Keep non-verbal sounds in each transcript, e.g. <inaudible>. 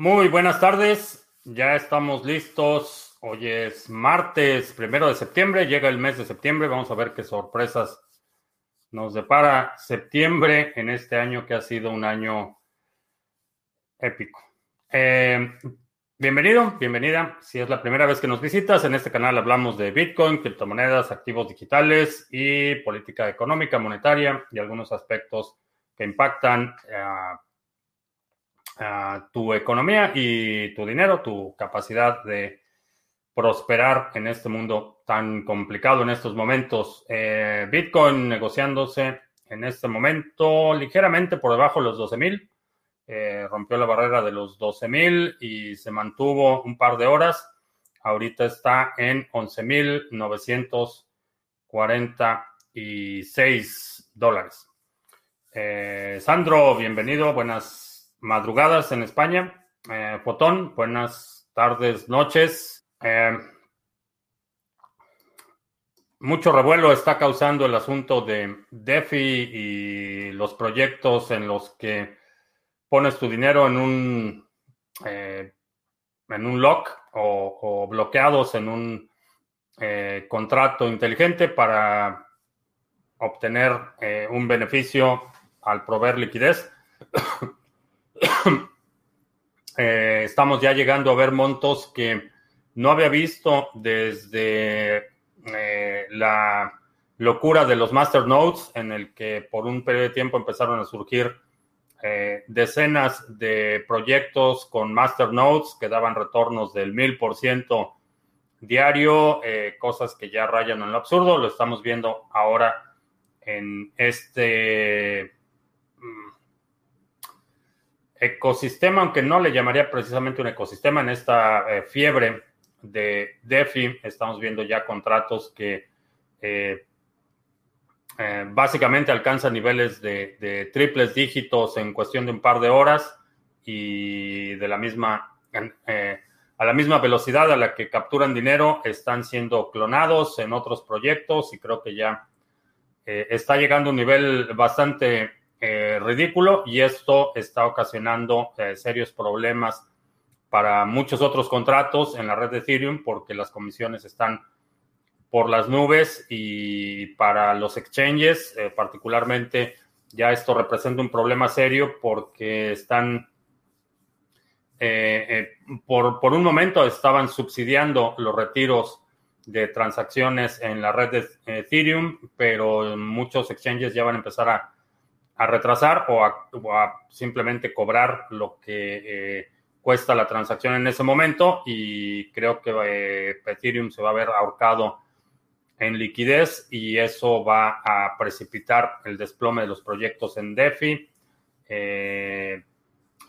Muy buenas tardes, ya estamos listos. Hoy es martes, primero de septiembre, llega el mes de septiembre. Vamos a ver qué sorpresas nos depara septiembre en este año que ha sido un año épico. Eh, bienvenido, bienvenida. Si es la primera vez que nos visitas, en este canal hablamos de Bitcoin, criptomonedas, activos digitales y política económica, monetaria y algunos aspectos que impactan a tu economía y tu dinero, tu capacidad de prosperar en este mundo tan complicado en estos momentos. Eh, Bitcoin negociándose en este momento ligeramente por debajo de los 12 mil. Eh, rompió la barrera de los 12 mil y se mantuvo un par de horas. Ahorita está en 11.946 dólares. Eh, Sandro, bienvenido. Buenas madrugadas en España. Eh, Fotón, buenas tardes, noches. Eh, mucho revuelo está causando el asunto de DeFi y los proyectos en los que pones tu dinero en un, eh, en un lock o, bloqueados en un contrato inteligente para obtener un beneficio al proveer liquidez. <coughs> <coughs> Eh, estamos ya llegando a ver montos que no había visto desde eh, la locura de los masternodes, en el que por un periodo de tiempo empezaron a surgir eh, decenas de proyectos con masternodes que daban retornos del mil por ciento diario, cosas que ya rayan en lo absurdo. Lo estamos viendo ahora en este ecosistema, aunque no le llamaría precisamente un ecosistema, en esta eh, fiebre de DeFi estamos viendo ya contratos que eh, eh, básicamente alcanzan niveles de, triples dígitos en cuestión de un par de horas y de la misma a la misma velocidad a la que capturan dinero están siendo clonados en otros proyectos y creo que ya está llegando a un nivel bastante eh, ridículo y esto está ocasionando eh, serios problemas para muchos otros contratos en la red de Ethereum porque las comisiones están por las nubes y para los exchanges eh, particularmente ya esto representa un problema serio porque están por, por, un momento estaban subsidiando los retiros de transacciones en la red de Ethereum, pero muchos exchanges ya van a empezar a a retrasar o a, simplemente cobrar lo que eh, cuesta la transacción en ese momento y creo que eh, Ethereum se va a ver ahorcado en liquidez y eso va a precipitar el desplome de los proyectos en DeFi. Eh,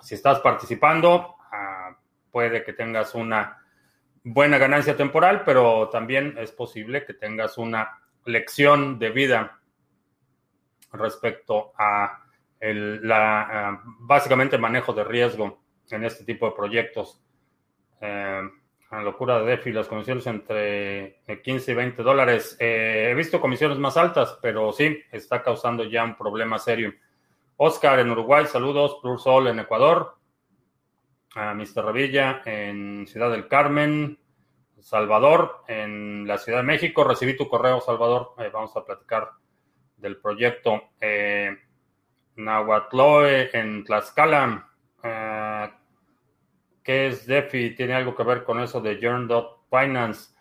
si estás participando, ah, puede que tengas una buena ganancia temporal, pero también es posible que tengas una lección de vida respecto a el, la, básicamente el manejo de riesgo en este tipo de proyectos. Eh, la locura de DeFi, las comisiones entre 15 y 20 dólares. Eh, he visto comisiones más altas, pero sí, está causando ya un problema serio. Oscar en Uruguay, saludos. Plus Sol en Ecuador. A Mr. Revilla en Ciudad del Carmen. Salvador en la Ciudad de México. Recibí tu correo, Salvador. Eh, vamos a platicar del proyecto eh, en Tlaxcala. Eh, ¿Qué es DeFi? ¿Tiene algo que ver con eso de Finance?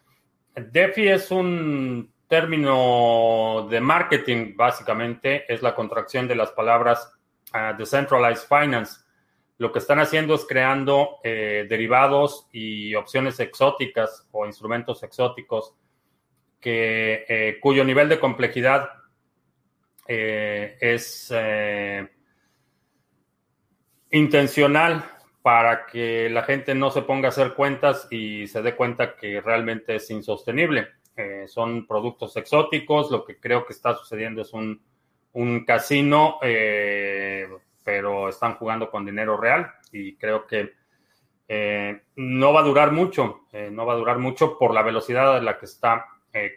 DeFi es un término de marketing, básicamente, es la contracción de las palabras uh, Decentralized Finance. Lo que están haciendo es creando eh, derivados y opciones exóticas o instrumentos exóticos que, eh, cuyo nivel de complejidad eh, es eh, intencional para que la gente no se ponga a hacer cuentas y se dé cuenta que realmente es insostenible. Eh, son productos exóticos, lo que creo que está sucediendo es un, un casino, pero están jugando con dinero real y creo que no va a durar mucho, no va a durar mucho por la velocidad a la que está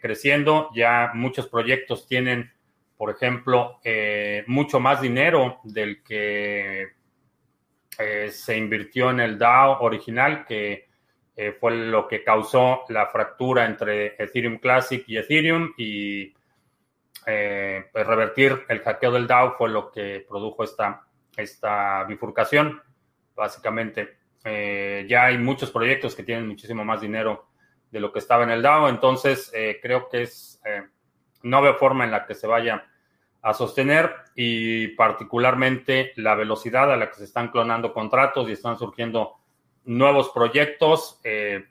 creciendo. Ya muchos proyectos tienen por ejemplo, eh, mucho más dinero del que se invirtió en el DAO original, que fue lo que causó la fractura entre Ethereum Classic y Ethereum y pues revertir el hackeo del DAO fue lo que produjo esta, esta bifurcación, básicamente. ya hay muchos proyectos que tienen muchísimo más dinero de lo que estaba en el DAO. Entonces, eh, creo que es, eh, no veo forma en la que se vaya a sostener y particularmente la velocidad a la que se están clonando contratos y están surgiendo nuevos proyectos, eh,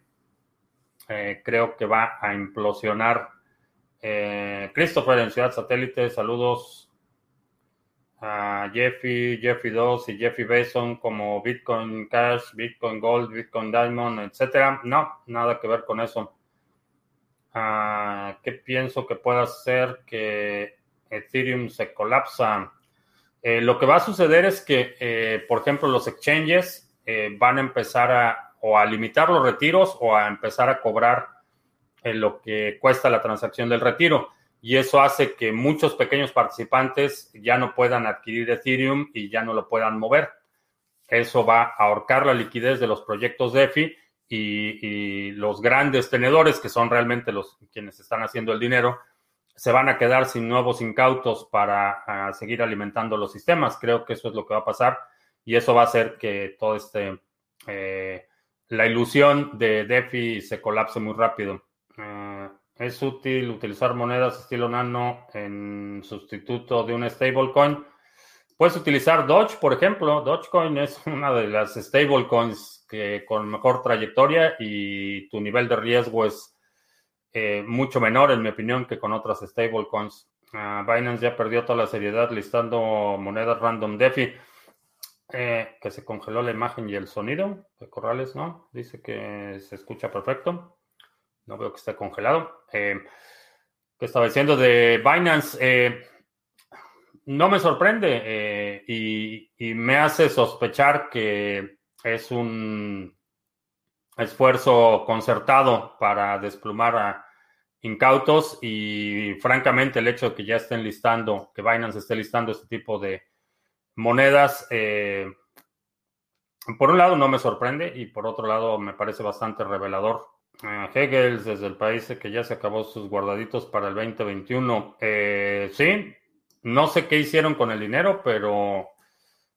creo que va a implosionar. Christopher en Ciudad Satélite, saludos a Jeffy, Jeffy 2 y Jeffy Bason como Bitcoin Cash, Bitcoin Gold, Bitcoin Diamond, etcétera. No, nada que ver con eso. Ah, ¿Qué pienso que pueda hacer que Ethereum se colapsa? Eh, lo que va a suceder es que, eh, por ejemplo, los exchanges eh, van a empezar a o a limitar los retiros o a empezar a cobrar lo que cuesta la transacción del retiro y eso hace que muchos pequeños participantes ya no puedan adquirir Ethereum y ya no lo puedan mover. Eso va a ahorcar la liquidez de los proyectos DeFi y, los grandes tenedores, que son realmente los quienes están haciendo el dinero, se van a quedar sin nuevos incautos para seguir alimentando los sistemas. Creo que eso es lo que va a pasar y eso va a hacer que todo este, eh, la ilusión de DeFi se colapse muy rápido. Eh, es útil utilizar monedas estilo nano en sustituto de un stablecoin. Puedes utilizar Doge, por ejemplo. Dogecoin es una de las stablecoins que con mejor trayectoria y tu nivel de riesgo es eh, mucho menor, en mi opinión, que con otras stablecoins. Uh, Binance ya perdió toda la seriedad listando monedas random DeFi. Eh, que se congeló la imagen y el sonido de Corrales, ¿no? Dice que se escucha perfecto. No veo que esté congelado. Eh, ¿Qué estaba diciendo de Binance? Eh, no me sorprende eh, y, me hace sospechar que es un esfuerzo concertado para desplumar a incautos y francamente el hecho de que ya estén listando, que Binance esté listando este tipo de monedas, por un lado no me sorprende y por otro lado me parece bastante revelador Hegel desde el país que ya se acabó sus guardaditos para el 2021. Eh, sí, no sé qué hicieron con el dinero, pero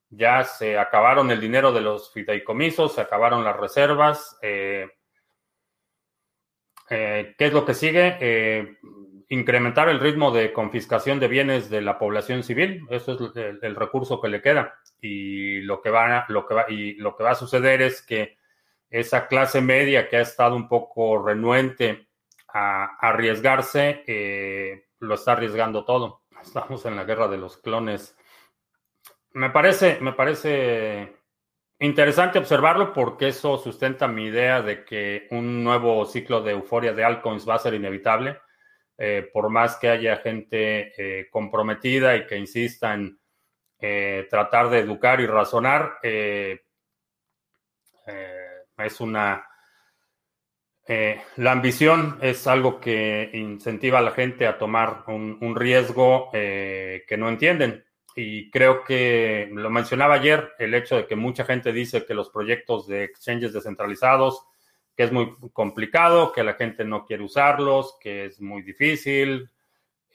ya se acabaron el dinero de los fideicomisos, se acabaron las reservas. Eh, eh, ¿Qué es lo que sigue? incrementar el ritmo de confiscación de bienes de la población civil. Eso es el, recurso que le queda. Y lo que va, lo que va, y lo que va a suceder es que esa clase media que ha estado un poco renuente a, arriesgarse, eh, lo está arriesgando todo. Estamos en la guerra de los clones. Me parece, me parece interesante observarlo porque eso sustenta mi idea de que un nuevo ciclo de euforia de altcoins va a ser inevitable. Eh, por más que haya gente eh, comprometida y que insista en tratar de educar y razonar, es una... Eh, la ambición es algo que incentiva a la gente a tomar un, riesgo eh, que no entienden. Y creo que lo mencionaba ayer, el hecho de que mucha gente dice que los proyectos de exchanges descentralizados, que es muy complicado, que la gente no quiere usarlos, que es muy difícil.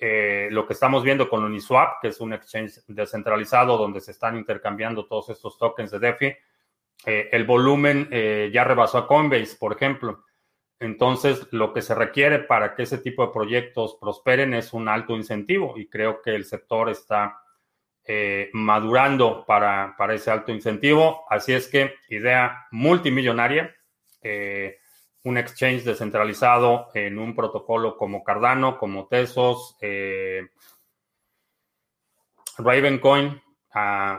Eh, lo que estamos viendo con Uniswap, que es un exchange descentralizado donde se están intercambiando todos estos tokens de DeFi, el volumen ya rebasó a Coinbase, por ejemplo. Entonces, lo que se requiere para que ese tipo de proyectos prosperen es un alto incentivo y creo que el sector está eh, madurando para, para, ese alto incentivo. Así es que idea multimillonaria, un exchange descentralizado en un protocolo como Cardano, como Tesos, Ravencoin,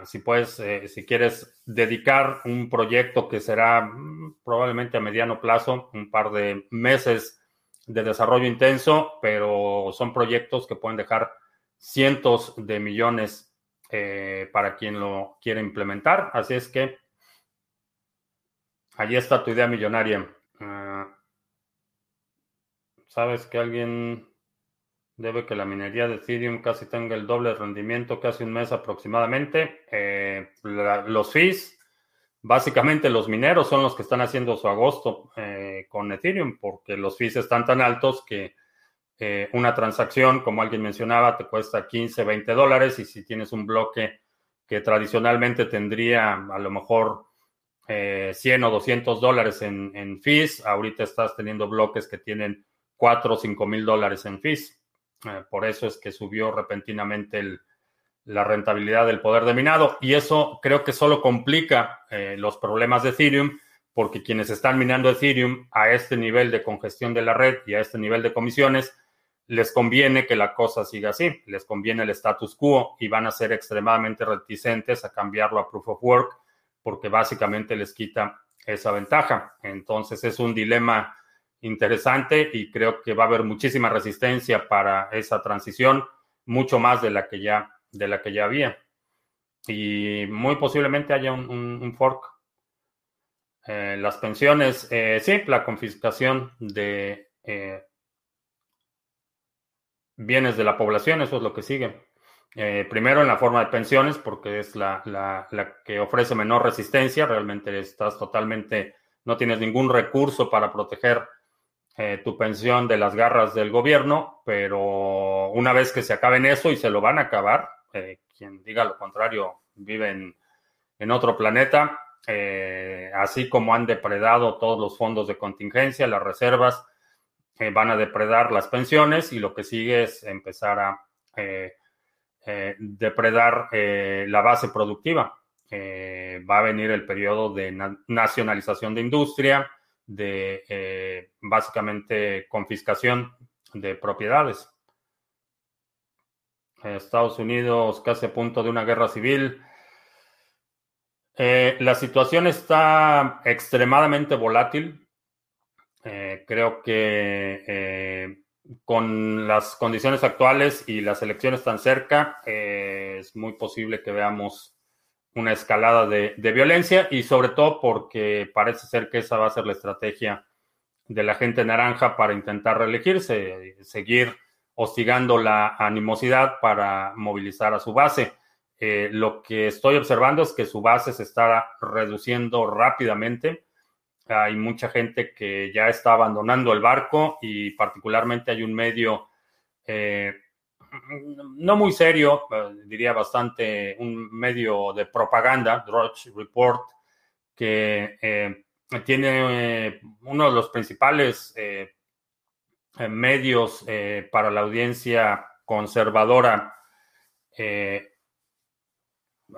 si puedes, eh, si quieres dedicar un proyecto que será mm, probablemente a mediano plazo, un par de meses de desarrollo intenso, pero son proyectos que pueden dejar cientos de millones eh, para quien lo quiere implementar. Así es que allí está tu idea millonaria. Ah, ¿Sabes que alguien Debe que la minería de Ethereum casi tenga el doble rendimiento, casi un mes aproximadamente. Eh, los fees básicamente los mineros son los que están haciendo su agosto eh, con Ethereum porque los fees están tan altos que eh, una transacción, como alguien mencionaba, te cuesta 15, 20 dólares y si tienes un bloque que tradicionalmente tendría a lo mejor 100 o 200 dólares en, en fees, ahorita estás teniendo bloques que tienen 4 o 5 mil dólares en fees. Por eso es que subió repentinamente la rentabilidad del poder de minado. Y eso creo que solo complica eh, los problemas de Ethereum, porque quienes están minando Ethereum a este nivel de congestión de la red y a este nivel de comisiones, les conviene que la cosa siga así, les conviene el status quo y van a ser extremadamente reticentes a cambiarlo a proof of work, porque básicamente les quita esa ventaja. Entonces es un dilema interesante y creo que va a haber muchísima resistencia para esa transición, mucho más de la que ya de la que ya había. Y muy posiblemente haya un, fork. Eh, las pensiones, eh, sí, la confiscación de eh, bienes de la población, eso es lo que sigue. primero en la forma de pensiones, porque es la, la, que ofrece menor resistencia, realmente estás totalmente, no tienes ningún recurso para proteger tu pensión de las garras del gobierno, pero una vez que se acaben eso y se lo van a acabar, eh, quien diga lo contrario vive en, otro planeta. Eh, así como han depredado todos los fondos de contingencia, las reservas, eh, van a depredar las pensiones y lo que sigue es empezar a depredar la base productiva. va a venir el periodo de nacionalización de industria, de básicamente confiscación de propiedades. Estados Unidos casi a punto de una guerra civil. Eh, la situación está extremadamente volátil. Eh, creo que eh, con las condiciones actuales y las elecciones tan cerca, es muy posible que veamos una escalada de, violencia y sobre todo porque parece ser que esa va a ser la estrategia de la gente naranja para intentar reelegirse, seguir hostigando la animosidad para movilizar a su base. Eh, lo que estoy observando es que su base se está reduciendo rápidamente. Hay mucha gente que ya está abandonando el barco y particularmente hay un medio eh, no muy serio, eh, diría bastante, un medio de propaganda, Drudge Report, que tiene uno de los principales eh, medios eh, para la audiencia conservadora, eh,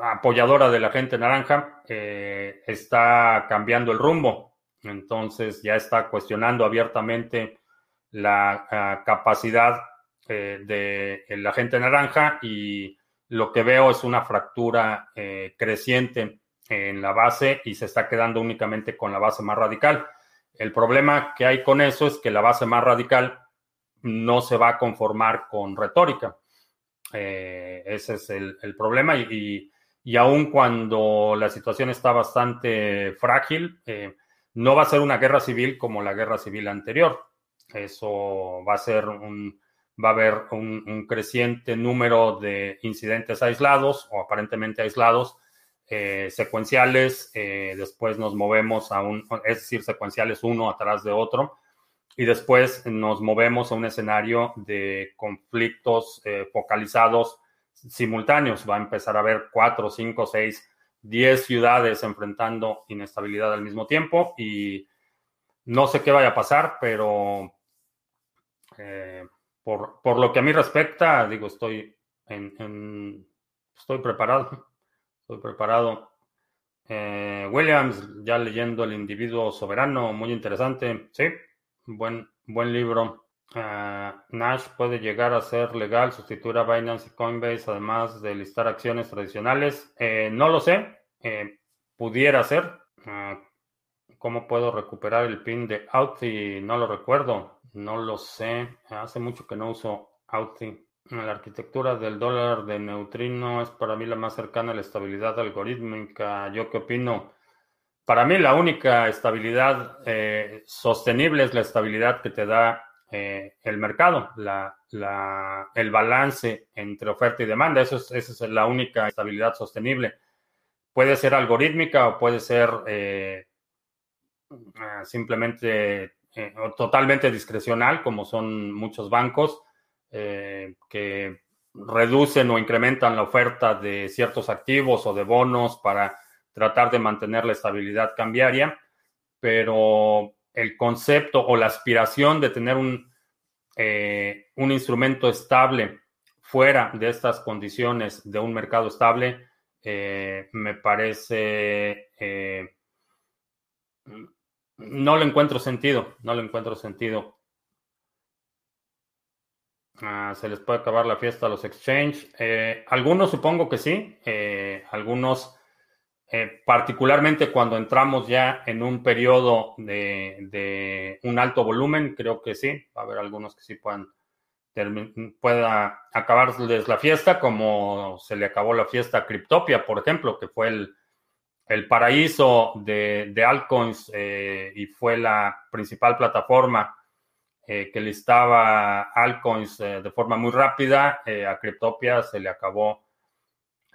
apoyadora de la gente naranja, está cambiando el rumbo. Entonces ya está cuestionando abiertamente la ah, capacidad de la gente naranja y lo que veo es una fractura creciente en la base y se está quedando únicamente con la base más radical. El problema que hay con eso es que la base más radical no se va a conformar con retórica. Eh, ese es el, problema y, y, aun cuando la situación está bastante frágil, eh, no va a ser una guerra civil como la guerra civil anterior. Eso va a ser un, va a haber un creciente número de incidentes aislados o aparentemente aislados eh, secuenciales, eh, después nos movemos a un, es decir, secuenciales uno atrás de otro, y después nos movemos a un escenario de conflictos eh, focalizados simultáneos. Va a empezar a haber cuatro, cinco, seis, diez ciudades enfrentando inestabilidad al mismo tiempo y no sé qué vaya a pasar, pero por, por, lo que a mí respecta, digo, estoy en estoy preparado. <laughs> Estoy preparado. Eh, Williams, ya leyendo El individuo soberano, muy interesante. Sí, buen, buen libro. Eh, Nash puede llegar a ser legal, sustituir a Binance y Coinbase, además de listar acciones tradicionales. Eh, no lo sé, pudiera ser. ¿Cómo puedo recuperar el pin de Auti? No lo recuerdo, no lo sé. Hace mucho que no uso Auti. La arquitectura del dólar de neutrino es para mí la más cercana a la estabilidad algorítmica. ¿Yo qué opino? Para mí la única estabilidad eh, sostenible es la estabilidad que te da eh, el mercado, la, el balance entre oferta y demanda. Eso es, esa es la única estabilidad sostenible. puede ser algorítmica o puede ser simplemente totalmente discrecional, como son muchos bancos que reducen o incrementan la oferta de ciertos activos o de bonos para tratar de mantener la estabilidad cambiaria, pero el concepto o la aspiración de tener un, eh, un instrumento estable fuera de estas condiciones de un mercado estable, eh, me parece, eh, no le encuentro sentido, no le encuentro sentido. Ah, se les puede acabar la fiesta a los exchange. algunos supongo que sí, algunos eh, particularmente cuando entramos ya en un periodo de, un alto volumen, creo que sí, va a haber algunos que sí puedan pueda acabarles la fiesta, como se le acabó la fiesta a Cryptopia, por ejemplo, que fue el, paraíso de, de altcoins eh, y fue la principal plataforma eh, que listaba altcoins de forma muy rápida. a Cryptopia se le acabó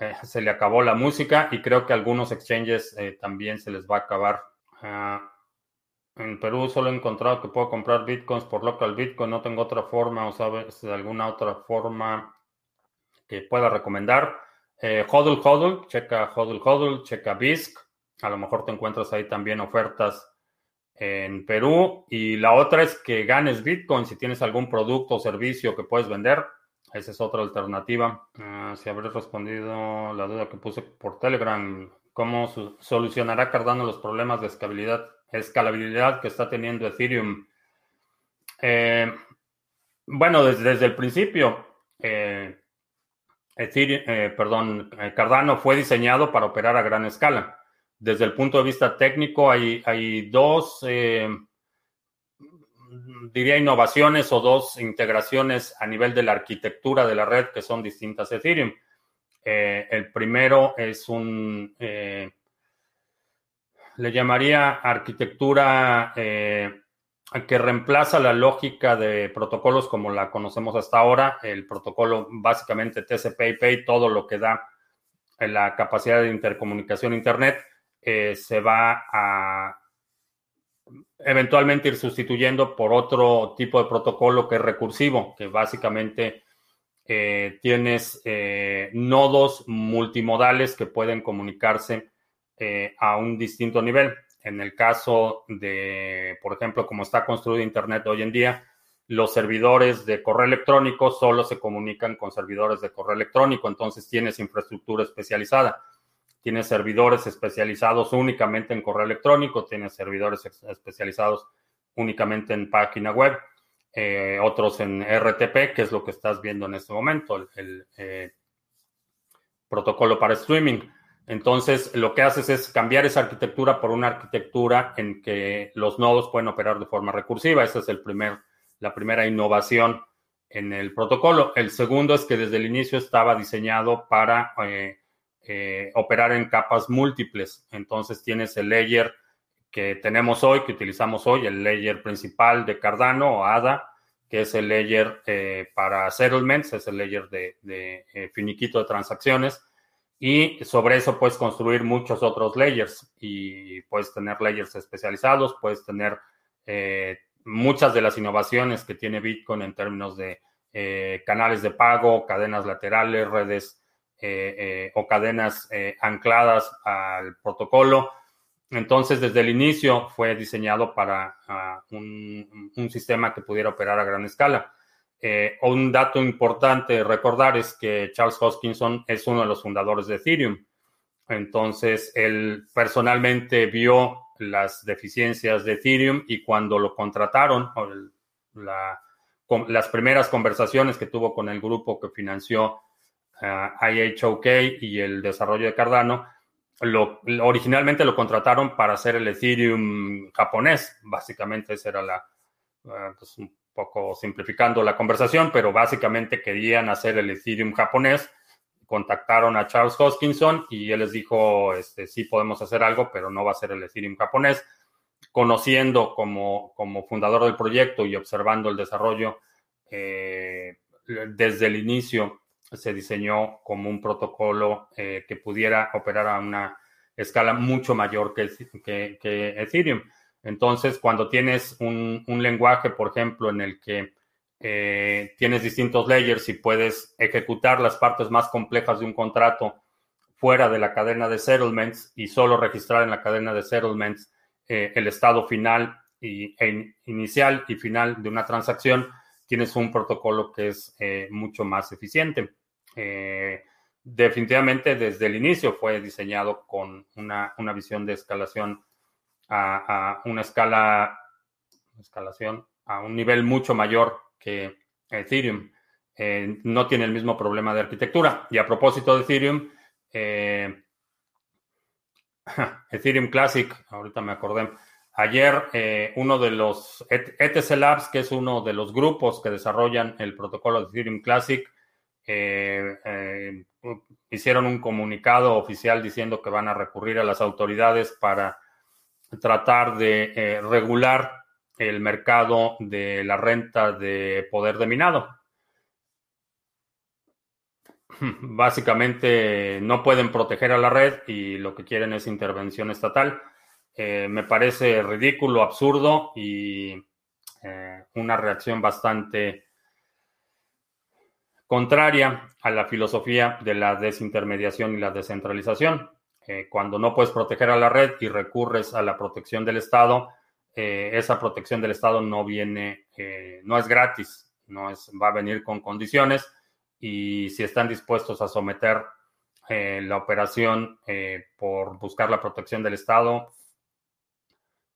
eh, se le acabó la música y creo que algunos exchanges eh, también se les va a acabar. Ah, en Perú solo he encontrado que puedo comprar bitcoins por local bitcoin, no tengo otra forma o sabes alguna otra forma que pueda recomendar. Eh, hodl Hodl, checa Hodl Hodl, checa BISC, a lo mejor te encuentras ahí también ofertas en Perú. Y la otra es que ganes bitcoin si tienes algún producto o servicio que puedes vender. Esa es otra alternativa. Ah, si habré respondido la duda que puse por Telegram, ¿cómo solucionará Cardano los problemas de escalabilidad, escalabilidad que está teniendo Ethereum? Eh, bueno, desde, el principio, eh, Ethereum, eh, perdón, Cardano fue diseñado para operar a gran escala. Desde el punto de vista técnico, hay, dos diría, innovaciones o dos integraciones a nivel de la arquitectura de la red que son distintas a Ethereum. Eh, el primero es un, eh, le llamaría arquitectura eh, que reemplaza la lógica de protocolos como la conocemos hasta ahora. El protocolo básicamente TCP/IP, todo lo que da la capacidad de intercomunicación Internet, se va a eventualmente ir sustituyendo por otro tipo de protocolo que es recursivo, que básicamente eh, tienes eh, nodos multimodales que pueden comunicarse eh, a un distinto nivel. En el caso de, por ejemplo, como está construido Internet hoy en día, los servidores de correo electrónico solo se comunican con servidores de correo electrónico, entonces tienes infraestructura especializada tiene servidores especializados únicamente en correo electrónico, tiene servidores especializados únicamente en página web, eh, otros en RTP, que es lo que estás viendo en este momento, el, eh, protocolo para streaming. Entonces, lo que haces es cambiar esa arquitectura por una arquitectura en que los nodos pueden operar de forma recursiva. Esa es el primer, la primera innovación en el protocolo. El segundo es que desde el inicio estaba diseñado para eh, eh, operar en capas múltiples. Entonces tienes el layer que tenemos hoy, que utilizamos hoy, el layer principal de Cardano o ADA, que es el layer eh, para settlements, es el layer de, eh, finiquito de transacciones. Y sobre eso puedes construir muchos otros layers y puedes tener layers especializados, puedes tener muchas de las innovaciones que tiene Bitcoin en términos de canales de pago, cadenas laterales, redes eh, eh, o cadenas eh, ancladas al protocolo. Entonces, desde el inicio fue diseñado para ah, un, sistema que pudiera operar a gran escala. Un dato importante recordar es que Charles Hoskinson es uno de los fundadores de Ethereum. Entonces, él personalmente vio las deficiencias de Ethereum y cuando lo contrataron, las primeras conversaciones que tuvo con el grupo que financió IHOK y el desarrollo de Cardano, originalmente lo contrataron para hacer el Ethereum japonés. Básicamente esa era la, uh, pues poco simplificando la conversación, pero básicamente querían hacer el Ethereum japonés. Contactaron a Charles Hoskinson y él les dijo, este, sí podemos hacer algo, pero no va a ser el Ethereum japonés. Conociendo como, como fundador del proyecto y observando el desarrollo eh, desde el inicio se diseñó como un protocolo eh, que pudiera operar a una escala mucho mayor que, que, Ethereum. Entonces, cuando tienes un, lenguaje, por ejemplo, en el que eh, tienes distintos layers y puedes ejecutar las partes más complejas de un contrato fuera de la cadena de settlements y solo registrar en la cadena de settlements eh, el estado final y, e inicial y final de una transacción, tienes un protocolo que es eh, mucho más eficiente. Definitivamente desde el inicio fue diseñado con una, visión de escalación a, una escala, escalación a un nivel mucho mayor que Ethereum. Eh, no tiene el mismo problema de arquitectura. Y a propósito de Ethereum, <laughs> Ethereum Classic, ahorita me acordé, Ayer eh, uno de los ETC Labs, que es uno de los grupos que desarrollan el protocolo de Ethereum Classic, eh, eh, hicieron un comunicado oficial diciendo que van a recurrir a las autoridades para tratar de regular el mercado de la renta de poder de minado. <laughs> Básicamente no pueden proteger a la red y lo que quieren es intervención estatal. Eh, me parece ridículo, absurdo y eh, una reacción bastante contraria a la filosofía de la desintermediación y la descentralización. Eh, cuando no puedes proteger a la red y recurres a la protección del Estado, esa protección del Estado no viene, no es gratis, no es, va a venir con condiciones y si están dispuestos a someter la operación por buscar la protección del Estado,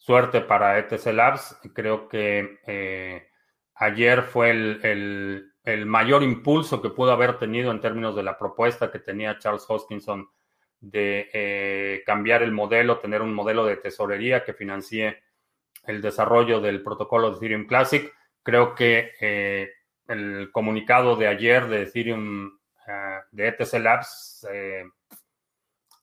suerte para ETC Labs. Creo que eh, ayer fue el, mayor impulso que pudo haber tenido en términos de la propuesta que tenía Charles Hoskinson de eh, cambiar el modelo, tener un modelo de tesorería que financie el desarrollo del protocolo de Ethereum Classic. Creo que eh, el comunicado de ayer de Ethereum, de ETC Labs,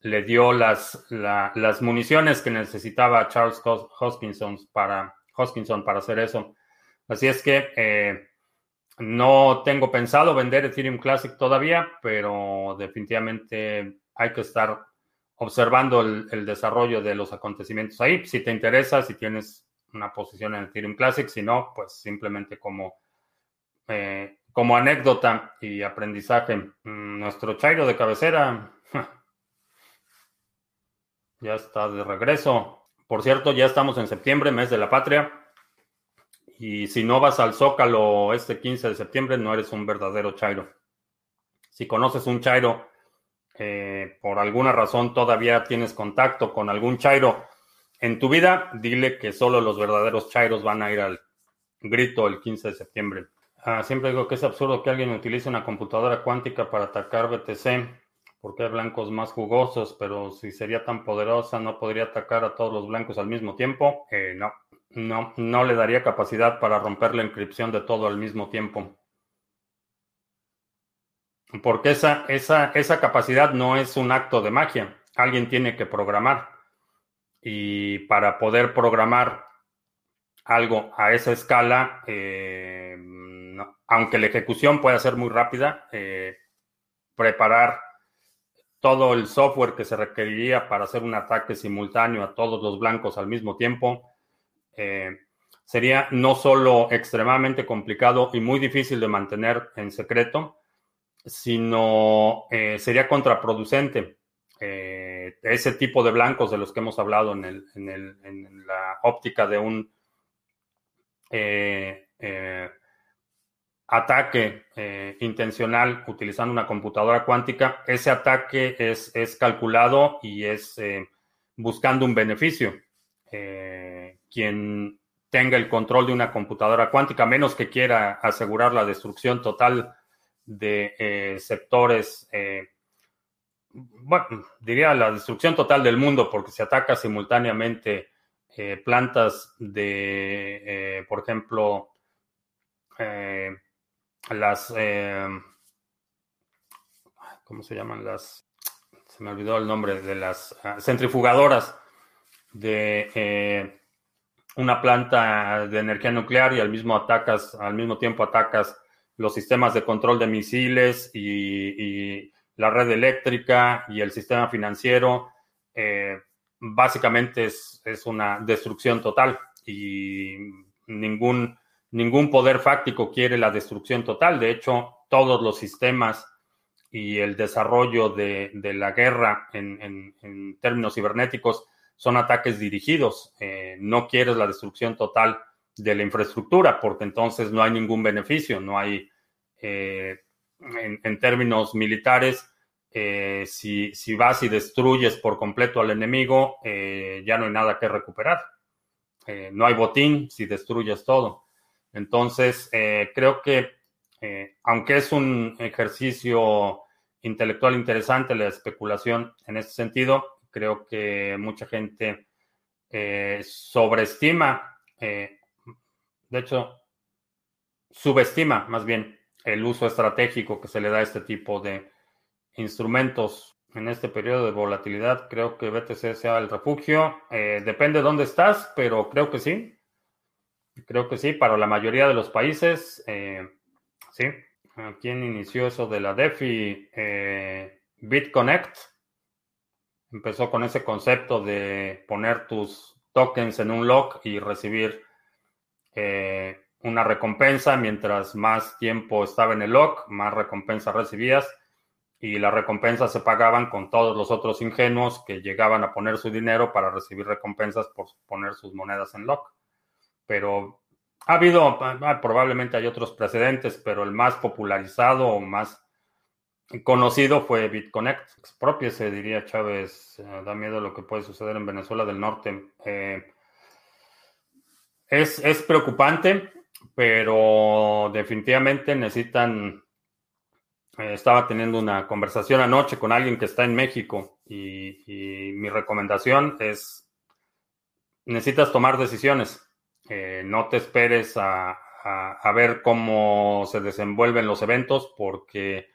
le dio las, las municiones que necesitaba Charles Hoskinson para, Hoskinson para hacer eso. Así es que eh, no tengo pensado vender Ethereum Classic todavía, pero definitivamente hay que estar observando el, desarrollo de los acontecimientos ahí. Si te interesa, si tienes una posición en Ethereum Classic, si no, pues simplemente como, eh, como anécdota y aprendizaje. Mm, nuestro Chairo de cabecera <laughs> ya está de regreso. Por cierto, ya estamos en septiembre, mes de la patria. Y si no vas al Zócalo este 15 de septiembre, no eres un verdadero Chairo. Si conoces un Chairo, eh, por alguna razón todavía tienes contacto con algún Chairo en tu vida, dile que solo los verdaderos Chairos van a ir al grito el 15 de septiembre. Ah, siempre digo que es absurdo que alguien utilice una computadora cuántica para atacar BTC porque hay blancos más jugosos, pero si sería tan poderosa, ¿no podría atacar a todos los blancos al mismo tiempo? Eh, no, no, no le daría capacidad para romper la inscripción de todo al mismo tiempo. Porque esa, esa, esa capacidad no es un acto de magia. Alguien tiene que programar. Y para poder programar algo a esa escala, eh, aunque la ejecución pueda ser muy rápida, eh, preparar todo el software que se requeriría para hacer un ataque simultáneo a todos los blancos al mismo tiempo. Eh, sería no solo extremadamente complicado y muy difícil de mantener en secreto, sino eh, sería contraproducente. Eh, ese tipo de blancos de los que hemos hablado en, en la óptica de un ataque eh, intencional utilizando una computadora cuántica, ese ataque es, es calculado y es buscando un beneficio. Quien tenga el control de una computadora cuántica, menos que quiera asegurar la destrucción total de sectores, bueno, diría la destrucción total del mundo, porque se ataca simultáneamente plantas de, por ejemplo, las, eh, ¿cómo se llaman? Las, se me olvidó el nombre de las ah, centrifugadoras de eh, una planta de energía nuclear y al mismo atacas, al mismo tiempo atacas los sistemas de control de misiles y, la red eléctrica y el sistema financiero básicamente es, es, una destrucción total y ningún, ningún poder fáctico quiere la destrucción total. De hecho, todos los sistemas y el desarrollo de, de la guerra en, en, en, términos cibernéticos son ataques dirigidos. Eh, no quieres la destrucción total de la infraestructura porque entonces no hay ningún beneficio, no hay, eh, en, términos militares, eh, si, si, vas y destruyes por completo al enemigo, eh, ya no hay nada que recuperar. No hay botín si destruyes todo. Entonces, creo que, aunque es un ejercicio intelectual interesante la especulación en este sentido, creo que mucha gente sobreestima, de hecho, subestima más bien el uso estratégico que se le da a este tipo de instrumentos en este periodo de volatilidad. Creo que BTC sea el refugio. Eh, depende de dónde estás, pero creo que sí. Creo que sí, para la mayoría de los países, eh, sí. ¿Quién inició eso de la DeFi? Eh, BitConnect. Empezó con ese concepto de poner tus tokens en un lock y recibir una recompensa. Mientras más tiempo estaba en el lock, más recompensa recibías y las recompensas se pagaban con todos los otros ingenuos que llegaban a poner su dinero para recibir recompensas por poner sus monedas en lock. Pero ha habido, ah, probablemente hay otros precedentes, pero el más popularizado o más conocido fue BitConnect. se diría Chávez. Eh, da miedo lo que puede suceder en Venezuela del Norte. Eh, es, es preocupante, pero definitivamente necesitan eh, estaba teniendo una conversación anoche con alguien que está en México y, mi recomendación es, necesitas tomar decisiones. Eh, no te esperes a, ver cómo se desenvuelven los eventos porque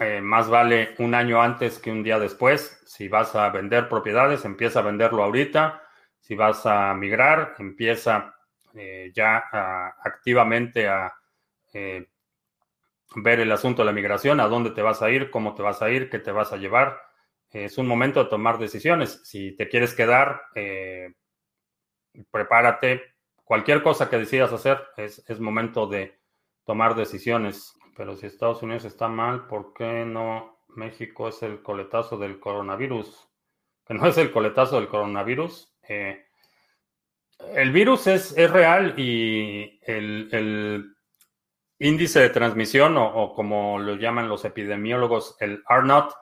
eh, más vale un año antes que un día después. Si vas a vender propiedades, empieza a venderlo ahorita. Si vas a migrar, empieza ya activamente a ver el asunto de la migración, a dónde te vas a ir, cómo te vas a ir, qué te vas a llevar. Es un momento de tomar decisiones. Si te quieres quedar, eh, prepárate. Cualquier cosa que decidas hacer, es, es, momento de tomar decisiones. Pero si Estados Unidos está mal, ¿por qué no México es el coletazo del coronavirus? Que no es el coletazo del coronavirus. Eh, el virus es, es real y el, el índice de transmisión o, como lo llaman los epidemiólogos, el R-Naught,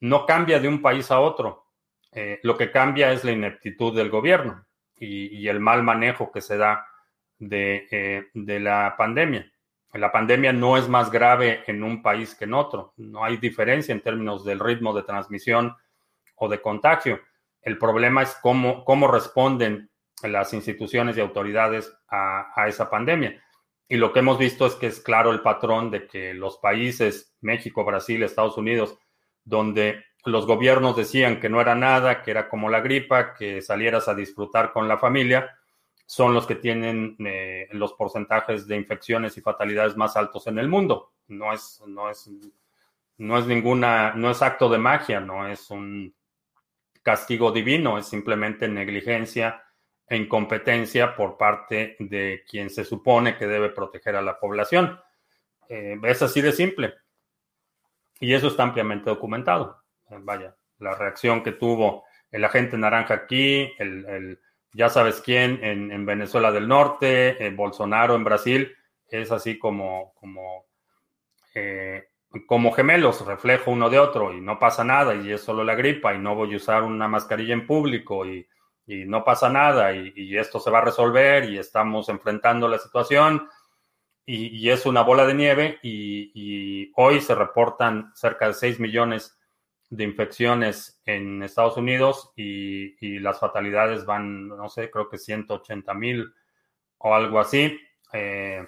no cambia de un país a otro. Eh, lo que cambia es la ineptitud del gobierno y, el mal manejo que se da de, eh, de, la pandemia. La pandemia no es más grave en un país que en otro. No hay diferencia en términos del ritmo de transmisión o de contagio. El problema es cómo, cómo responden las instituciones y autoridades a, esa pandemia. Y lo que hemos visto es que es claro el patrón de que los países, México, Brasil, Estados Unidos, donde los gobiernos decían que no era nada, que era como la gripa, que salieras a disfrutar con la familia, son los que tienen eh, los porcentajes de infecciones y fatalidades más altos en el mundo. No es, no es, no es ninguna, no es acto de magia, no es un castigo divino, es simplemente negligencia e incompetencia por parte de quien se supone que debe proteger a la población. Eh, es así de simple. Y eso está ampliamente documentado. Eh, vaya, la reacción que tuvo el agente naranja aquí, el, ya sabes quién en, Venezuela del Norte, eh, Bolsonaro en Brasil, es así como, como, como gemelos, reflejo uno de otro y no pasa nada y es solo la gripa y no voy a usar una mascarilla en público y y no pasa nada y, esto se va a resolver y estamos enfrentando la situación y, es una bola de nieve y, hoy se reportan cerca de 6 millones de infecciones en Estados Unidos y, las fatalidades van, no sé, creo que 180 mil o algo así. Eh,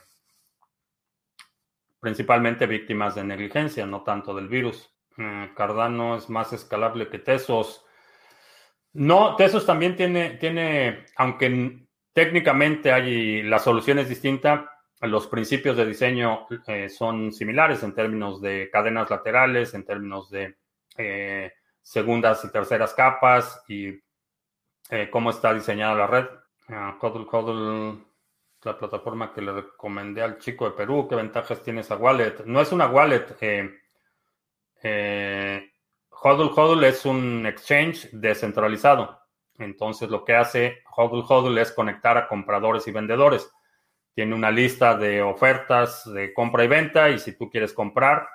principalmente víctimas de negligencia, no tanto del virus. Eh, Cardano es más escalable que Tesos. No, Tesos también tiene, tiene, aunque técnicamente hay, la solución es distinta, los principios de diseño eh, son similares en términos de cadenas laterales, en términos de eh, segundas y terceras capas y cómo está diseñada la red. Uh, la plataforma que le recomendé al chico de Perú, ¿qué ventajas tiene esa wallet? No es una wallet. Eh, eh, Hodl Hodl es un exchange descentralizado. Entonces lo que hace Hodl Hodl es conectar a compradores y vendedores. Tiene una lista de ofertas de compra y venta y si tú quieres comprar,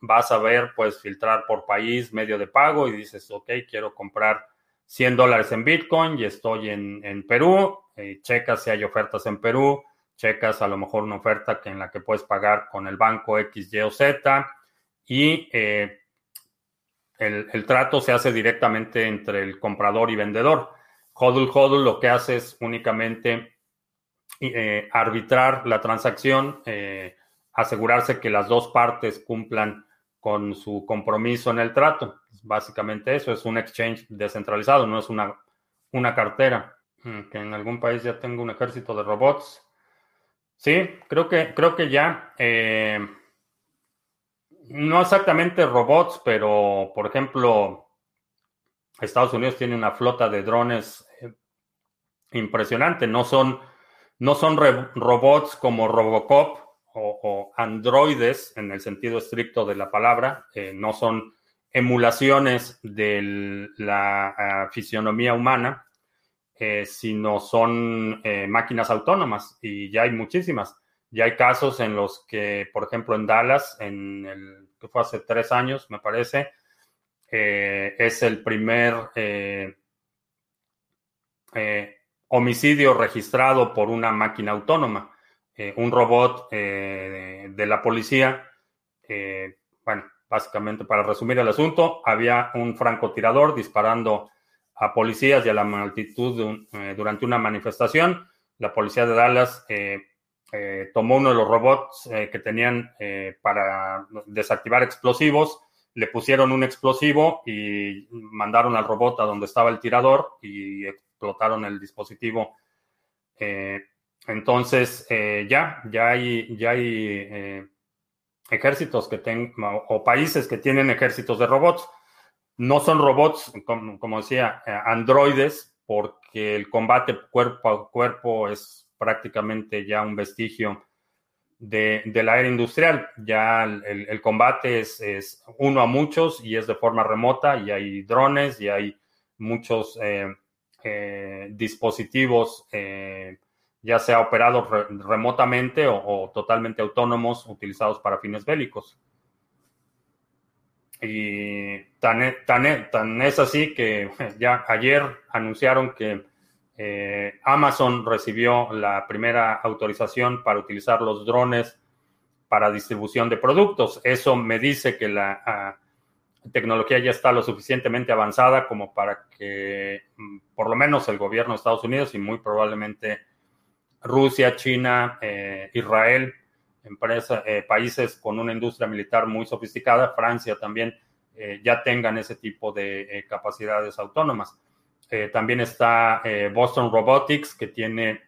vas a ver, puedes filtrar por país, medio de pago y dices, ok, quiero comprar 100 dólares en Bitcoin y estoy en, en Perú, eh, checas si hay ofertas en Perú, checas a lo mejor una oferta que en la que puedes pagar con el banco X, Y o Z y eh, el, trato se hace directamente entre el comprador y vendedor. Hodl Hodl lo que hace es únicamente eh, arbitrar la transacción, asegurarse que las dos partes cumplan con su compromiso en el trato. Básicamente eso es un exchange descentralizado, no es una, una cartera. Mm, que en algún país ya tengo un ejército de robots. Sí, creo que, creo que ya. Eh, no exactamente robots, pero por ejemplo, Estados Unidos tiene una flota de drones eh, impresionante. No son, no son robots como Robocop o, androides en el sentido estricto de la palabra. Eh, no son emulaciones de la ah, fisionomía humana eh, sino son eh, máquinas autónomas y ya hay muchísimas. Ya hay casos en los que, por ejemplo, en Dallas, en el que fue hace tres años, me parece, eh, es el primer homicidio registrado por una máquina autónoma. un robot de la policía, bueno, básicamente para resumir el asunto, había un francotirador disparando a policías y a la multitud eh, durante una manifestación. La policía de Dallas eh, eh, tomó uno de los robots que tenían para desactivar explosivos, le pusieron un explosivo y mandaron al robot a donde estaba el tirador y explotaron el dispositivo. entonces, ya, ya hay, ya hay ejércitos que o países que tienen ejércitos de robots. No son robots, como, decía, eh, androides, porque el combate cuerpo a cuerpo es prácticamente ya un vestigio de, la era industrial. Ya el, combate es, uno a muchos y es de forma remota y hay drones y hay muchos eh, eh, dispositivos, ya sea operados remotamente o, totalmente autónomos, utilizados para fines bélicos. Y tan, tan, tan es así que <laughs> ya ayer anunciaron que eh, Amazon recibió la primera autorización para utilizar los drones para distribución de productos. Eso me dice que la ah, tecnología ya está lo suficientemente avanzada como para que mm, por lo menos el gobierno de Estados Unidos y muy probablemente Rusia, China, eh, Israel eh, países con una industria militar muy sofisticada, Francia también, ya tengan ese tipo de capacidades autónomas. También está Boston Robotics, que tiene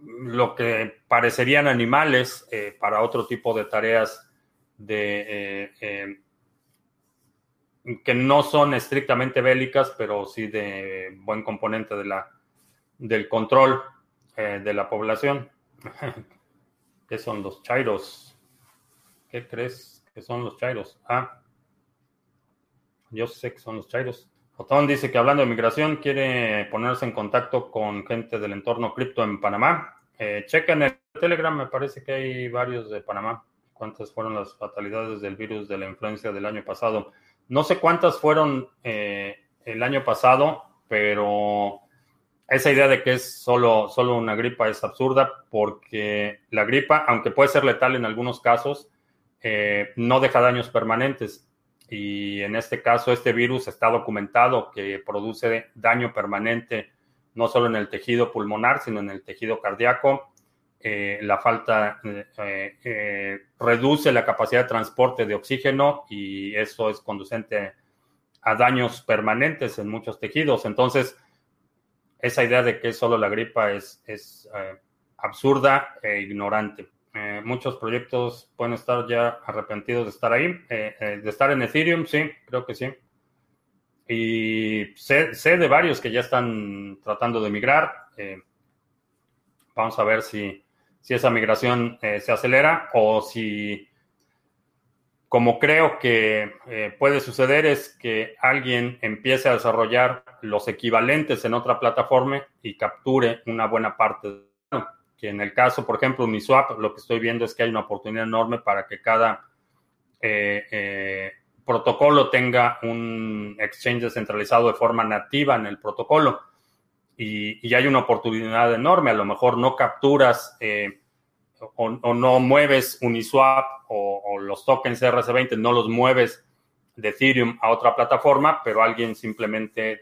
lo que parecerían animales para otro tipo de tareas de, que no son estrictamente bélicas, pero sí de buen componente de la, del control de la población. <laughs> ¿Qué son los chairos? ¿Qué crees que son los chairos? Ah, yo sé que son los chairos. Otón dice que hablando de migración quiere ponerse en contacto con gente del entorno cripto en Panamá. Eh, checa en el Telegram, me parece que hay varios de Panamá. ¿Cuántas fueron las fatalidades del virus de la influencia del año pasado? No sé cuántas fueron eh, el año pasado, pero esa idea de que es solo, solo una gripa es absurda porque la gripa, aunque puede ser letal en algunos casos, eh, no deja daños permanentes. Y en este caso, este virus está documentado que produce daño permanente no solo en el tejido pulmonar, sino en el tejido cardíaco. Eh, la falta eh, reduce la capacidad de transporte de oxígeno y eso es conducente a daños permanentes en muchos tejidos. Entonces, esa idea de que es solo la gripa es, es eh, absurda e ignorante. Eh, muchos proyectos pueden estar ya arrepentidos de estar ahí, de estar en Ethereum, sí, creo que sí. Y sé, sé, de varios que ya están tratando de migrar. vamos a ver si, si esa migración se acelera o si como creo que eh, puede suceder es que alguien empiece a desarrollar los equivalentes en otra plataforma y capture una buena parte. Que en el caso, por ejemplo, Uniswap, lo que estoy viendo es que hay una oportunidad enorme para que cada eh, eh, protocolo tenga un exchange descentralizado de forma nativa en el protocolo. Y, y hay una oportunidad enorme. A lo mejor no capturas o, no mueves Uniswap o, los tokens RC20, no los mueves de Ethereum a otra plataforma, pero alguien simplemente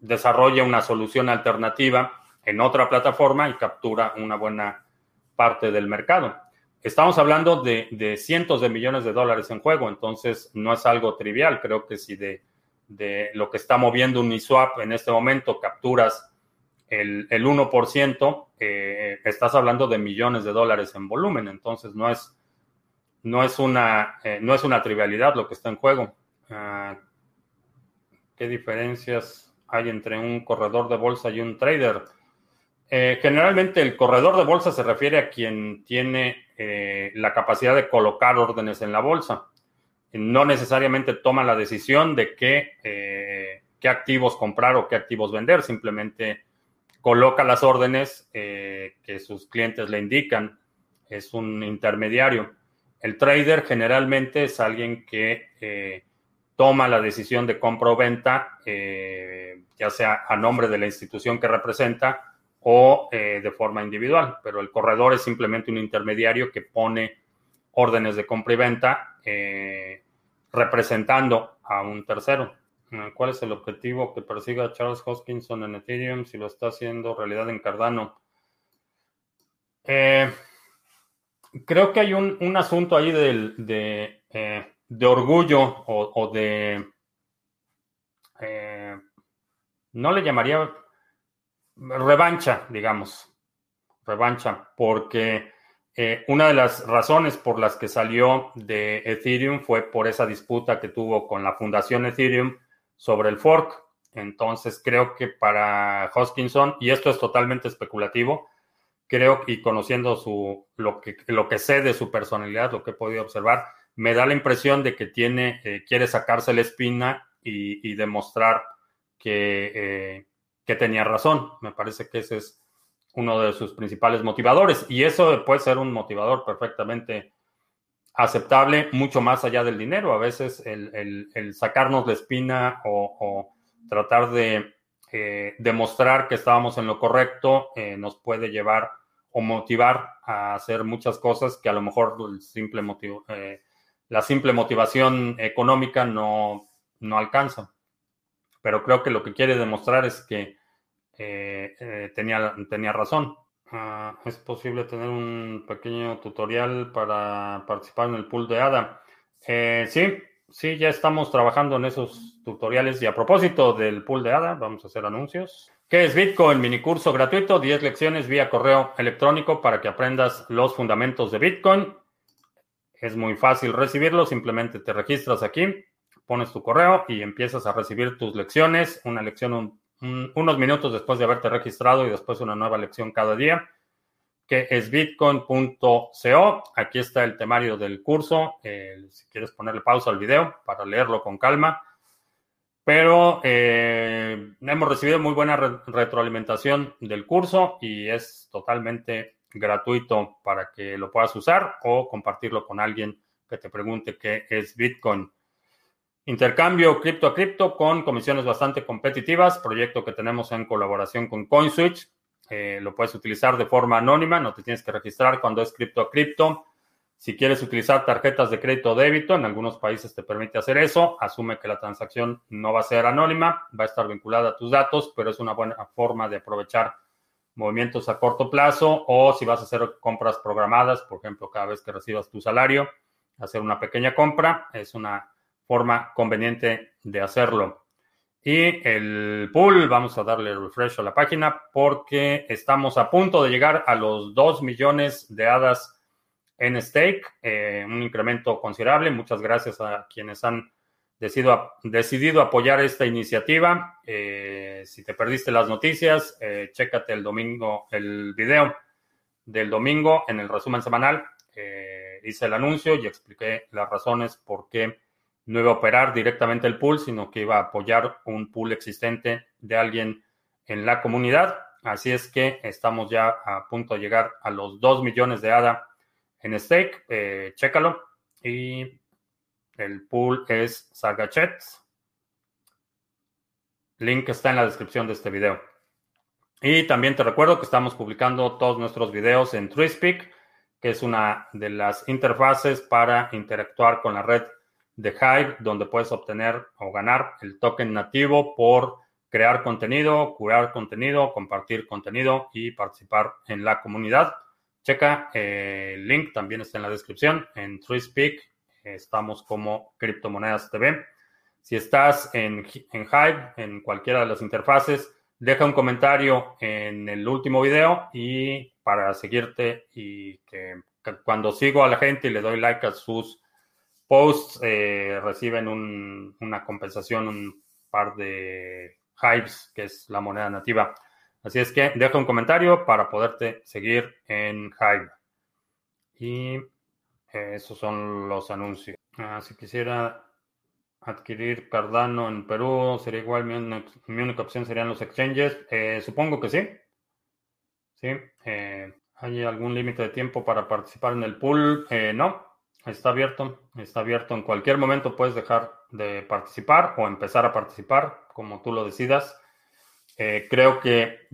desarrolla una solución alternativa en otra plataforma y captura una buena parte del mercado. Estamos hablando de, cientos de millones de dólares en juego, entonces no es algo trivial. Creo que si de, lo que está moviendo Uniswap en este momento capturas el, el 1%, eh, estás hablando de millones de dólares en volumen, entonces no es, no es, una, eh, no es una trivialidad lo que está en juego. Ah, ¿Qué diferencias hay entre un corredor de bolsa y un trader? Eh, generalmente el corredor de bolsa se refiere a quien tiene la capacidad de colocar órdenes en la bolsa. No necesariamente toma la decisión de qué, qué activos comprar o qué activos vender, simplemente coloca las órdenes eh, que sus clientes le indican. Es un intermediario. El trader generalmente es alguien que eh, toma la decisión de compra o venta, eh, ya sea a nombre de la institución que representa o de forma individual. Pero el corredor es simplemente un intermediario que pone órdenes de compra y venta representando a un tercero. ¿Cuál es el objetivo que persiga Charles Hoskinson en Ethereum si lo está haciendo realidad en Cardano? Eh, creo que hay un, asunto ahí de, eh, de, orgullo o, de... Eh, no le llamaría revancha, digamos. Revancha, porque una de las razones por las que salió de Ethereum fue por esa disputa que tuvo con la fundación Ethereum sobre el fork. Entonces creo que para Hoskinson, y esto es totalmente especulativo, creo y conociendo su, lo, que, lo que sé de su personalidad, lo que he podido observar, me da la impresión de que tiene, eh, quiere sacarse la espina y, demostrar que, eh, que tenía razón. Me parece que ese es uno de sus principales motivadores. Y eso puede ser un motivador perfectamente aceptable mucho más allá del dinero. A veces el, sacarnos la espina o, tratar de eh, demostrar que estábamos en lo correcto eh, nos puede llevar o motivar a hacer muchas cosas que a lo mejor el eh, la simple motivación económica no, no alcanza. Pero creo que lo que quiere demostrar es que tenía, tenía razón. Ah, es posible tener un pequeño tutorial para participar en el pool de ADA. Eh, sí, sí, ya estamos trabajando en esos tutoriales. Y a propósito del pool de ADA, vamos a hacer anuncios. ¿Qué es Bitcoin? Mini curso gratuito, 10 lecciones vía correo electrónico para que aprendas los fundamentos de Bitcoin. Es muy fácil recibirlo, simplemente te registras aquí, pones tu correo y empiezas a recibir tus lecciones. Una lección unos minutos después de haberte registrado y después una nueva lección cada día, que es bitcoin.co. Aquí está el temario del curso. si quieres ponerle pausa al video para leerlo con calma. Pero eh, hemos recibido muy buena retroalimentación del curso y es totalmente gratuito para que lo puedas usar o compartirlo con alguien que te pregunte qué es Bitcoin. Intercambio cripto a cripto con comisiones bastante competitivas, proyecto que tenemos en colaboración con CoinSwitch. Eh, lo puedes utilizar de forma anónima, no te tienes que registrar cuando es cripto a cripto. Si quieres utilizar tarjetas de crédito o débito, en algunos países te permite hacer eso. Asume que la transacción no va a ser anónima, va a estar vinculada a tus datos, pero es una buena forma de aprovechar movimientos a corto plazo o si vas a hacer compras programadas, por ejemplo, cada vez que recibas tu salario, hacer una pequeña compra, es una forma conveniente de hacerlo. Y el pool, vamos a darle refresh a la página porque estamos a punto de llegar a los 2 millones de hadas en stake, eh, un incremento considerable. Muchas gracias a quienes han decidido, decidido apoyar esta iniciativa. Eh, si te perdiste las noticias, eh, chécate el domingo, el video del domingo en el resumen semanal. hice el anuncio y expliqué las razones por qué no iba a operar directamente el pool, sino que iba a apoyar un pool existente de alguien en la comunidad. Así es que estamos ya a punto de llegar a los 2 millones de ADA en stake. Eh, chécalo. Y el pool es Sagachet. Link está en la descripción de este video. Y también te recuerdo que estamos publicando todos nuestros videos en TreeSpeak, que es una de las interfaces para interactuar con la red de Hive, donde puedes obtener o ganar el token nativo por crear contenido, curar contenido, compartir contenido y participar en la comunidad. Checa, eh, el link también está en la descripción. En TreeSpeak estamos como Criptomonedas TV. Si estás en, en Hive, en cualquiera de las interfaces, deja un comentario en el último video y para seguirte y que cuando sigo a la gente y le doy like a sus posts eh, reciben una compensación, un par de Hives, que es la moneda nativa. Así es que deja un comentario para poderte seguir en Hive. Y esos son los anuncios. Ah, si quisiera adquirir Cardano en Perú, sería igual. Mi, única opción serían los exchanges. Eh, supongo que sí. Sí. Eh, ¿Hay algún límite de tiempo para participar en el pool? no. Está abierto, está abierto. En cualquier momento puedes dejar de participar o empezar a participar, como tú lo decidas. Eh, creo que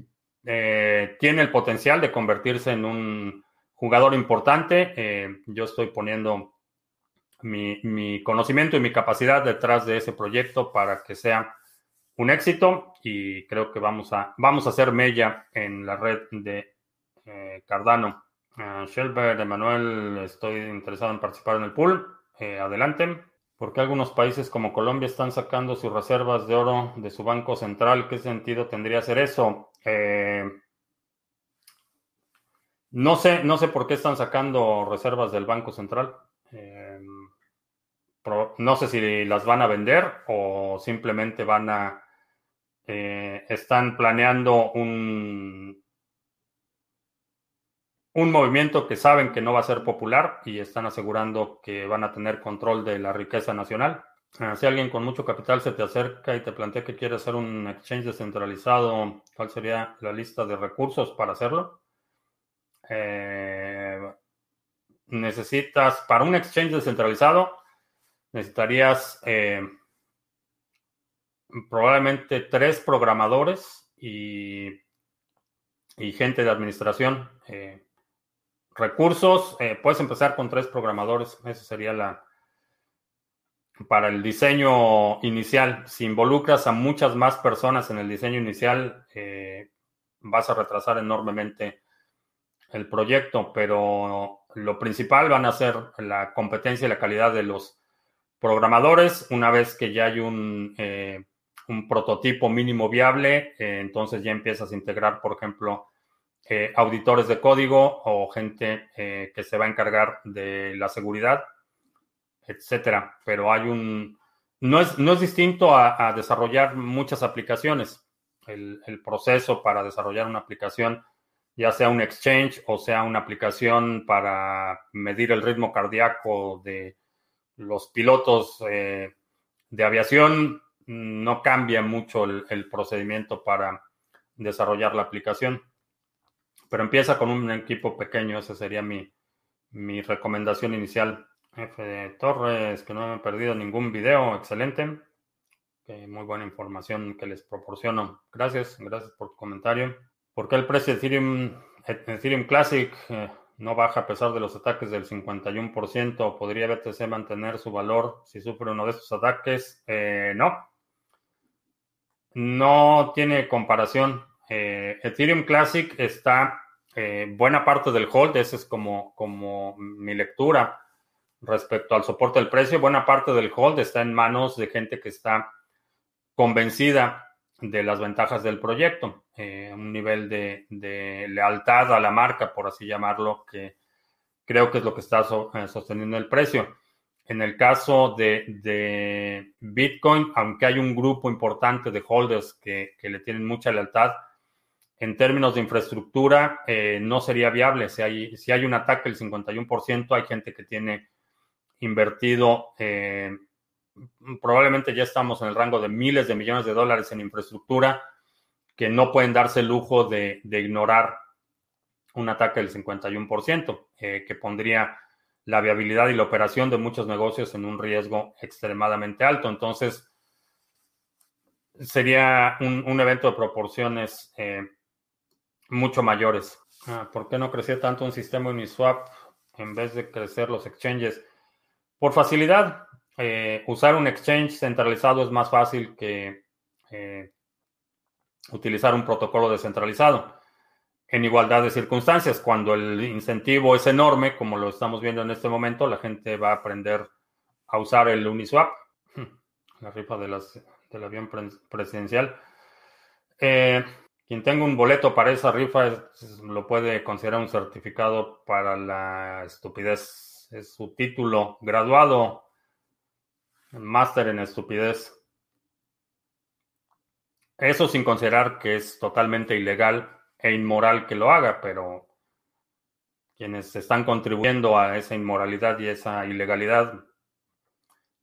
eh, tiene el potencial de convertirse en un jugador importante. Eh, yo estoy poniendo mi, conocimiento y mi capacidad detrás de ese proyecto para que sea un éxito y creo que vamos a, vamos a hacer mella en la red de Cardano. Uh, Shelber, Emanuel, estoy interesado en participar en el pool. Eh, adelante. ¿Por qué algunos países como Colombia están sacando sus reservas de oro de su banco central? ¿Qué sentido tendría hacer eso? Eh, no sé, no sé por qué están sacando reservas del banco central. Eh, no sé si las van a vender o simplemente van a están planeando un un movimiento que saben que no va a ser popular y están asegurando que van a tener control de la riqueza nacional. Ah, si alguien con mucho capital se te acerca y te plantea que quiere hacer un exchange descentralizado, ¿cuál sería la lista de recursos para hacerlo? Eh, necesitas, para un exchange descentralizado, necesitarías eh, probablemente tres programadores y, y gente de administración. Eh, Recursos, eh, puedes empezar con tres programadores. Esa sería la... Para el diseño inicial, si involucras a muchas más personas en el diseño inicial, eh, vas a retrasar enormemente el proyecto, pero lo principal van a ser la competencia y la calidad de los programadores. Una vez que ya hay un, eh, un prototipo mínimo viable, entonces ya empiezas a integrar, por ejemplo, eh, auditores de código o gente eh, que se va a encargar de la seguridad, etcétera. Pero hay un. No es, no es distinto a, desarrollar muchas aplicaciones. El, proceso para desarrollar una aplicación, ya sea un exchange o sea una aplicación para medir el ritmo cardíaco de los pilotos eh, de aviación, no cambia mucho el procedimiento para desarrollar la aplicación. Pero empieza con un equipo pequeño, esa sería mi, recomendación inicial. F Torres, que no me he perdido ningún video, excelente. muy buena información que les proporciono. Gracias, gracias por tu comentario. ¿Por qué el precio de Ethereum, Ethereum Classic eh, no baja a pesar de los ataques del 51%? ¿Podría BTC mantener su valor si sufre uno de estos ataques? Eh, no. No tiene comparación. Eh, Ethereum Classic está eh, buena parte del hold, esa es como, como mi lectura respecto al soporte del precio, buena parte del hold está en manos de gente que está convencida de las ventajas del proyecto, un nivel de, lealtad a la marca, por así llamarlo, que creo que es lo que está sosteniendo el precio. En el caso de, Bitcoin, aunque hay un grupo importante de holders que, le tienen mucha lealtad, en términos de infraestructura eh, no sería viable. Si hay, si hay un ataque del 51%, hay gente que tiene invertido, eh, probablemente ya estamos en el rango de miles de millones de dólares en infraestructura que no pueden darse el lujo de, ignorar un ataque del 51%, eh, que pondría la viabilidad y la operación de muchos negocios en un riesgo extremadamente alto. Entonces, sería un, evento de proporciones mucho mayores. Ah, ¿Por qué no crecía tanto un sistema Uniswap en vez de crecer los exchanges? Por facilidad. Eh, usar un exchange centralizado es más fácil que eh, utilizar un protocolo descentralizado en igualdad de circunstancias. Cuando el incentivo es enorme, como lo estamos viendo en este momento, la gente va a aprender a usar el Uniswap, <laughs> la rifa de del avión presidencial. Eh, quien tenga un boleto para esa rifa lo puede considerar un certificado para la estupidez. Es su título graduado, máster en estupidez. Eso sin considerar que es totalmente ilegal e inmoral que lo haga, pero quienes están contribuyendo a esa inmoralidad y esa ilegalidad,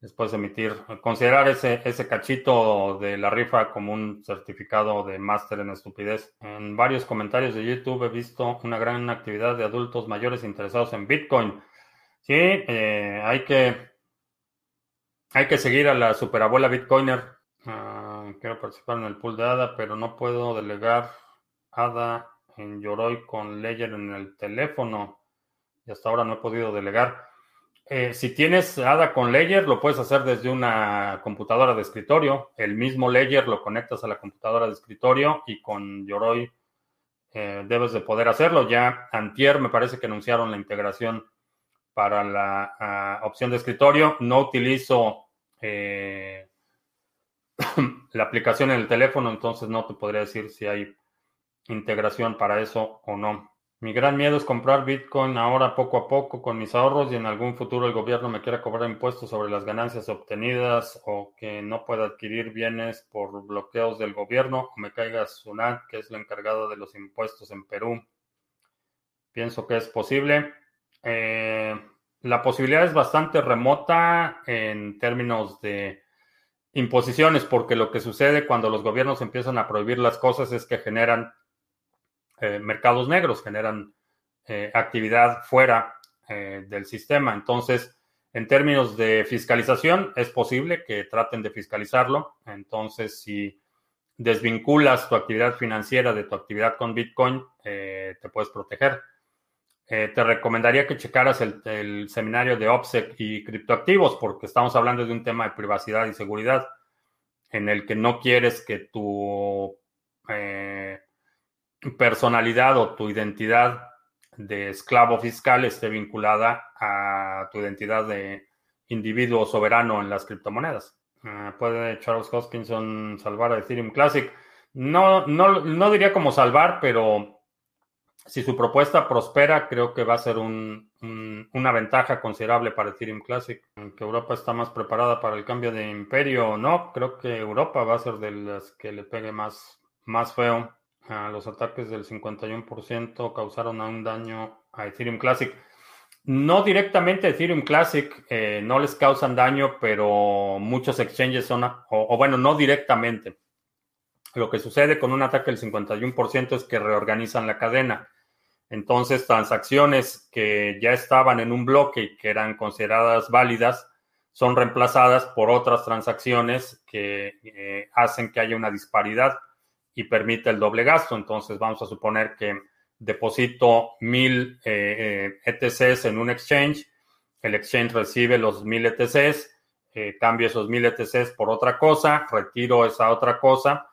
después de emitir, considerar ese, ese cachito de la rifa como un certificado de máster en estupidez. En varios comentarios de YouTube he visto una gran actividad de adultos mayores interesados en Bitcoin. Sí, eh, hay que hay que seguir a la superabuela Bitcoiner. Ah, quiero participar en el pool de ADA, pero no puedo delegar ADA en Yoroi con Ledger en el teléfono y hasta ahora no he podido delegar. Eh, si tienes ADA con Ledger, lo puedes hacer desde una computadora de escritorio. El mismo Ledger lo conectas a la computadora de escritorio y con Yoroi eh, debes de poder hacerlo. Ya antier me parece que anunciaron la integración para la ah, opción de escritorio. No utilizo eh, <clears throat> la aplicación en el teléfono, entonces no te podría decir si hay integración para eso o no. Mi gran miedo es comprar Bitcoin ahora poco a poco con mis ahorros y en algún futuro el gobierno me quiera cobrar impuestos sobre las ganancias obtenidas o que no pueda adquirir bienes por bloqueos del gobierno o me caiga Sunat, que es lo encargado de los impuestos en Perú. Pienso que es posible. Eh, la posibilidad es bastante remota en términos de imposiciones, porque lo que sucede cuando los gobiernos empiezan a prohibir las cosas es que generan eh, mercados negros, generan eh, actividad fuera eh, del sistema. Entonces, en términos de fiscalización, es posible que traten de fiscalizarlo. Entonces, si desvinculas tu actividad financiera de tu actividad con Bitcoin, te puedes proteger. te recomendaría que checaras el, el, seminario de OPSEC y criptoactivos, porque estamos hablando de un tema de privacidad y seguridad en el que no quieres que tu personalidad o tu identidad de esclavo fiscal esté vinculada a tu identidad de individuo soberano en las criptomonedas. Ah, ¿Puede Charles Hoskinson salvar a Ethereum Classic? No, no, no diría como salvar, pero si su propuesta prospera, creo que va a ser una ventaja considerable para Ethereum Classic. Que Europa está más preparada para el cambio de imperio o no, creo que Europa va a ser de las que le pegue más, más feo los ataques del 51% causaron un daño a Ethereum Classic. No directamente a Ethereum Classic eh, no les causan daño, pero muchos exchanges son, o, bueno, no directamente. Lo que sucede con un ataque del 51% es que reorganizan la cadena. Entonces, transacciones que ya estaban en un bloque y que eran consideradas válidas son reemplazadas por otras transacciones que eh, hacen que haya una disparidad y permite el doble gasto. Entonces vamos a suponer que deposito mil ETCs eh, eh, en un exchange, el exchange recibe los mil ETCs, eh, cambio esos mil ETCs por otra cosa, retiro esa otra cosa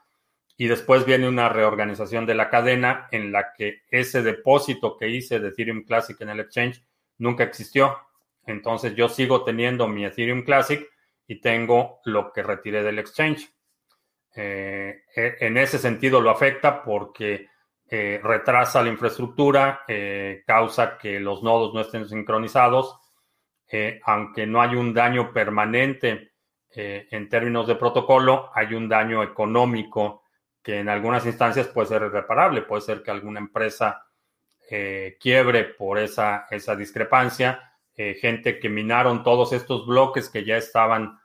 y después viene una reorganización de la cadena en la que ese depósito que hice de Ethereum Classic en el exchange nunca existió. Entonces yo sigo teniendo mi Ethereum Classic y tengo lo que retiré del exchange. E, en ese sentido lo afecta porque retrasa la infraestructura, causa que los nodos no estén sincronizados, aunque no hay un daño permanente en términos de protocolo, hay un daño económico que en algunas instancias puede ser irreparable, puede ser que alguna empresa eh, quiebre por esa, esa discrepancia, eh, gente que minaron todos estos bloques que ya estaban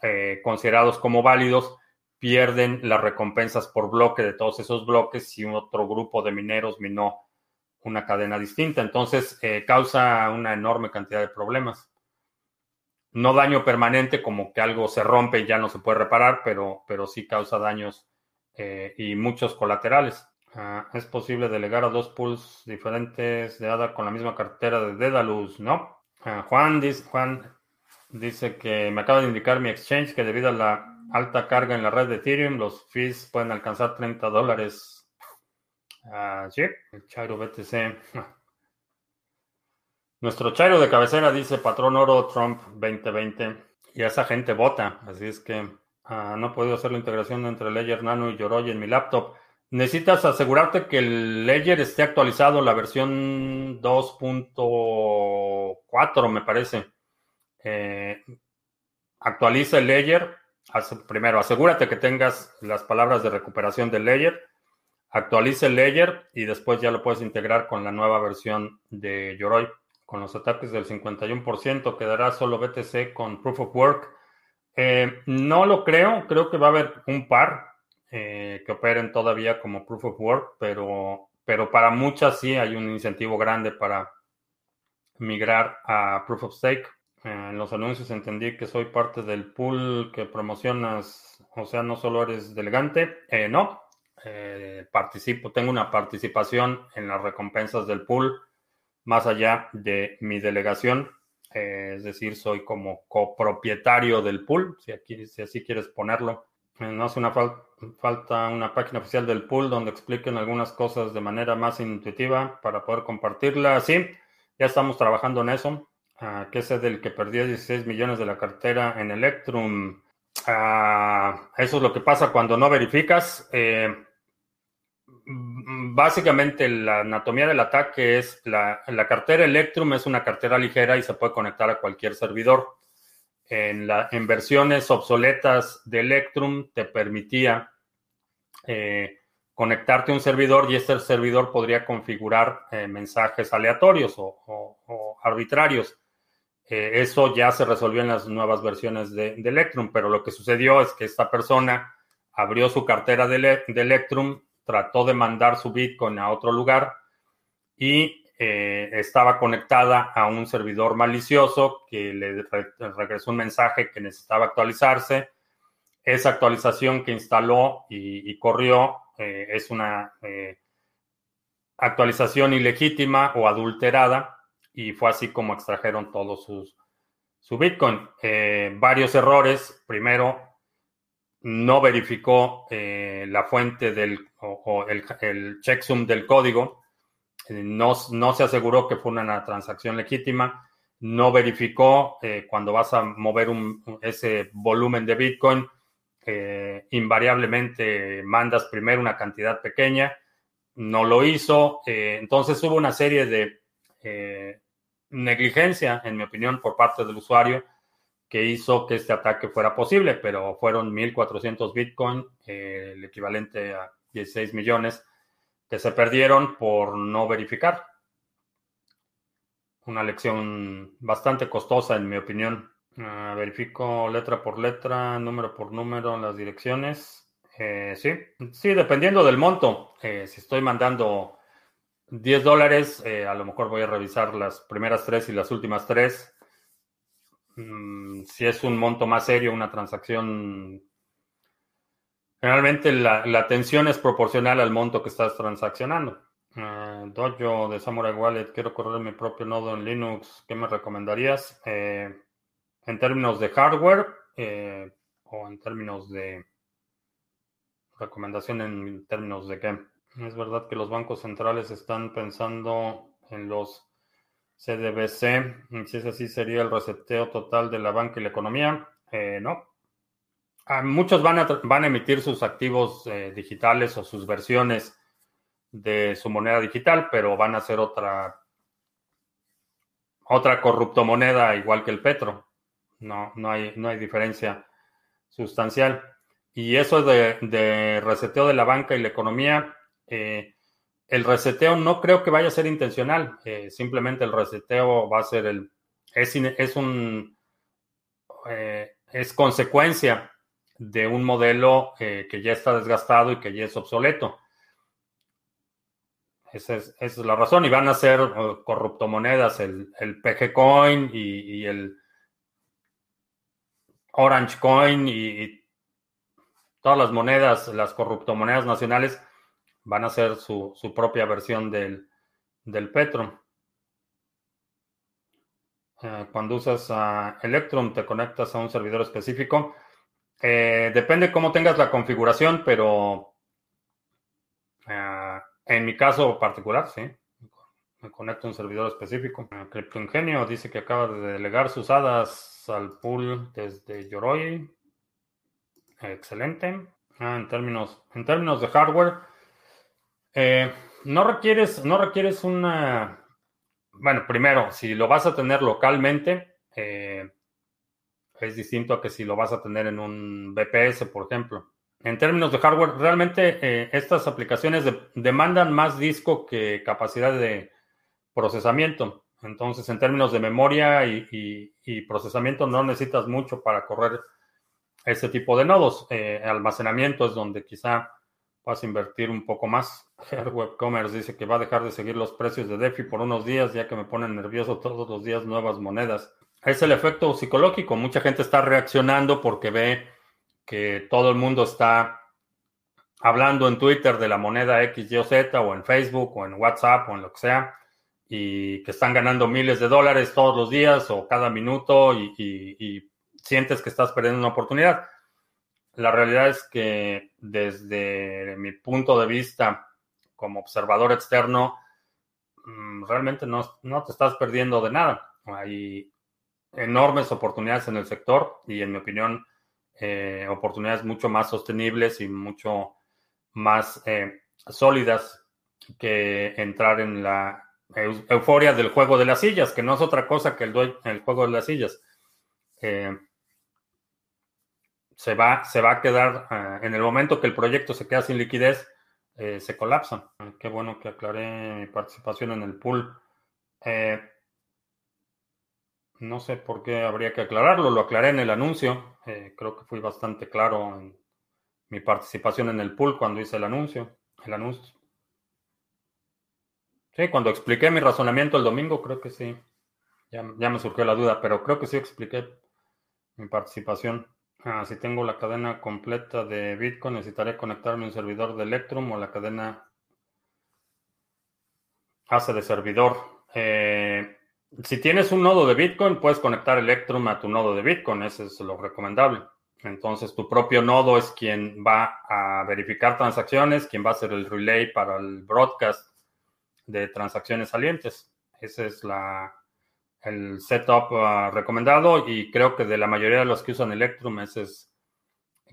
eh, considerados como válidos, pierden las recompensas por bloque de todos esos bloques si otro grupo de mineros minó una cadena distinta. Entonces, causa una enorme cantidad de problemas. No daño permanente como que algo se rompe y ya no se puede reparar, pero, pero sí causa daños eh, y muchos colaterales. Ah, es posible delegar a dos pools diferentes de ADA con la misma cartera de Dedalus, ¿no? Ah, Juan, dice, Juan dice que me acaba de indicar mi exchange que debido a la alta carga en la red de Ethereum, los fees pueden alcanzar 30 dólares. Uh, sí, el Chairo BTC. <laughs> Nuestro Chairo de cabecera dice patrón oro Trump 2020 y esa gente vota, así es que Ah, no he podido hacer la integración entre Ledger Nano y Yoroi en mi laptop. Necesitas asegurarte que el Ledger esté actualizado, la versión 2.4 me parece. Eh, actualiza el Ledger. Primero, asegúrate que tengas las palabras de recuperación del Ledger. Actualiza el Ledger y después ya lo puedes integrar con la nueva versión de Yoroi. Con los ataques del 51% quedará solo BTC con Proof of Work. Eh, no lo creo, creo que va a haber un par eh, que operen todavía como proof of work, pero, pero para muchas sí hay un incentivo grande para migrar a proof of stake. Eh, en los anuncios entendí que soy parte del pool que promocionas, o sea, no solo eres delegante, no, participo, tengo una participación en las recompensas del pool más allá de mi delegación. Eh, es decir, soy como copropietario del pool, si, aquí, si así quieres ponerlo. Eh, no hace una falta una página oficial del pool donde expliquen algunas cosas de manera más intuitiva para poder compartirla. Sí, ya estamos trabajando en eso. Uh, ¿Qué sé del que perdió 16 millones de la cartera en Electrum? Ah, eso es lo que pasa cuando no verificas. Eh, básicamente la anatomía del ataque es la, la, cartera Electrum es una cartera ligera y se puede conectar a cualquier servidor. En versiones obsoletas de Electrum te permitía eh, conectarte a un servidor y este servidor podría configurar eh, mensajes aleatorios o, arbitrarios. Eh, eso ya se resolvió en las nuevas versiones de, Electrum, pero lo que sucedió es que esta persona abrió su cartera de, Electrum trató de mandar su Bitcoin a otro lugar y eh, estaba conectada a un servidor malicioso que le regresó un mensaje que necesitaba actualizarse. Esa actualización que instaló y, corrió eh, es una actualización ilegítima o adulterada y fue así como extrajeron todos sus su Bitcoin. varios errores. Primero, no verificó eh, la fuente del o, el, checksum del código, eh, no, no, se aseguró que fue una transacción legítima, no verificó eh, cuando vas a mover un, ese volumen de Bitcoin, invariablemente mandas primero una cantidad pequeña, no lo hizo, entonces hubo una serie de negligencia, en mi opinión, por parte del usuario que hizo que este ataque fuera posible, pero fueron 1.400 Bitcoin, eh, el equivalente a 16 millones, que se perdieron por no verificar. Una lección bastante costosa, en mi opinión. Ah, verifico letra por letra, número por número, las direcciones. Eh, sí, sí, dependiendo del monto. Eh, si estoy mandando 10 dólares, a lo mejor voy a revisar las primeras tres y las últimas tres Mm, si es un monto más serio, una transacción, generalmente la, la tensión es proporcional al monto que estás transaccionando. Uh, Dojo de Samurai Wallet, quiero correr mi propio nodo en Linux, ¿qué me recomendarías? Eh, en términos de hardware eh, o en términos de recomendación en términos de qué. Es verdad que los bancos centrales están pensando en los CDBC, si es así, sería el reseteo total de la banca y la economía. Eh, no. Ah, muchos van a, van a emitir sus activos eh, digitales o sus versiones de su moneda digital, pero van a ser otra, otra moneda igual que el petro. No, no, hay, no hay diferencia sustancial. Y eso de, de, reseteo de la banca y la economía, eh, el reseteo no creo que vaya a ser intencional. Eh, simplemente el reseteo va a ser el. Es, un. es consecuencia de un modelo eh, que ya está desgastado y que ya es obsoleto. Esa es, la razón. Y van a ser corruptomonedas, el, el PG Coin y, el Orange Coin y, todas las monedas, las corruptomonedas nacionales, van a ser su, propia versión del, del Petro. Eh, cuando usas Electrum, te conectas a un servidor específico eh, depende cómo tengas la configuración, pero eh, en mi caso particular, sí. Me conecto a un servidor específico. CryptoIngenio dice que acaba de delegar sus hadas al pool desde Yoroi. Excelente. Ah, en, términos, en términos de hardware, eh, no requieres, no requieres una. Bueno, primero, si lo vas a tener localmente, es distinto a que si lo vas a tener en un BPS, por ejemplo. En términos de hardware, realmente eh, estas aplicaciones demandan más disco que capacidad de procesamiento. Entonces, en términos de memoria y, procesamiento, no necesitas mucho para correr ese tipo de nodos. Eh, almacenamiento es donde quizá vas a invertir un poco más. <laughs> Web Commerce dice que va a dejar de seguir los precios de DeFi por unos días, ya que me ponen nervioso todos los días nuevas monedas es el efecto psicológico. Mucha gente está reaccionando porque ve que todo el mundo está hablando en Twitter de la moneda X, Y o Z, o en Facebook, o en WhatsApp, o en lo que sea, y que están ganando miles de dólares todos los días o cada minuto y, sientes que estás perdiendo una oportunidad. La realidad es que desde mi punto de vista como observador externo, mm, realmente no, no te estás perdiendo de nada. Hay enormes oportunidades en el sector y en mi opinión eh, oportunidades mucho más sostenibles y mucho más eh, sólidas que entrar en la euforia del juego de las sillas, que no es otra cosa que el, el juego de las sillas. Eh, se, va, se va a quedar, en el momento que el proyecto se queda sin liquidez, se colapsa. Qué bueno que aclaré mi participación en el pool. No sé por qué habría que aclararlo, lo aclaré en el anuncio. Eh, creo que fui bastante claro en mi participación en el pool cuando hice el anuncio. El anuncio. Sí, cuando expliqué mi razonamiento el domingo, creo que sí. Ya, me surgió la duda, pero creo que sí expliqué mi participación. Ah, si tengo la cadena completa de Bitcoin, necesitaré conectarme a un servidor de Electrum o la cadena hace de servidor. Eh, si tienes un nodo de Bitcoin, puedes conectar Electrum a tu nodo de Bitcoin, eso es lo recomendable. Entonces, tu propio nodo es quien va a verificar transacciones, quien va a hacer el relay para el broadcast de transacciones salientes. Ese es la, el setup ah, recomendado y creo que de la mayoría de los que usan Electrum, ese es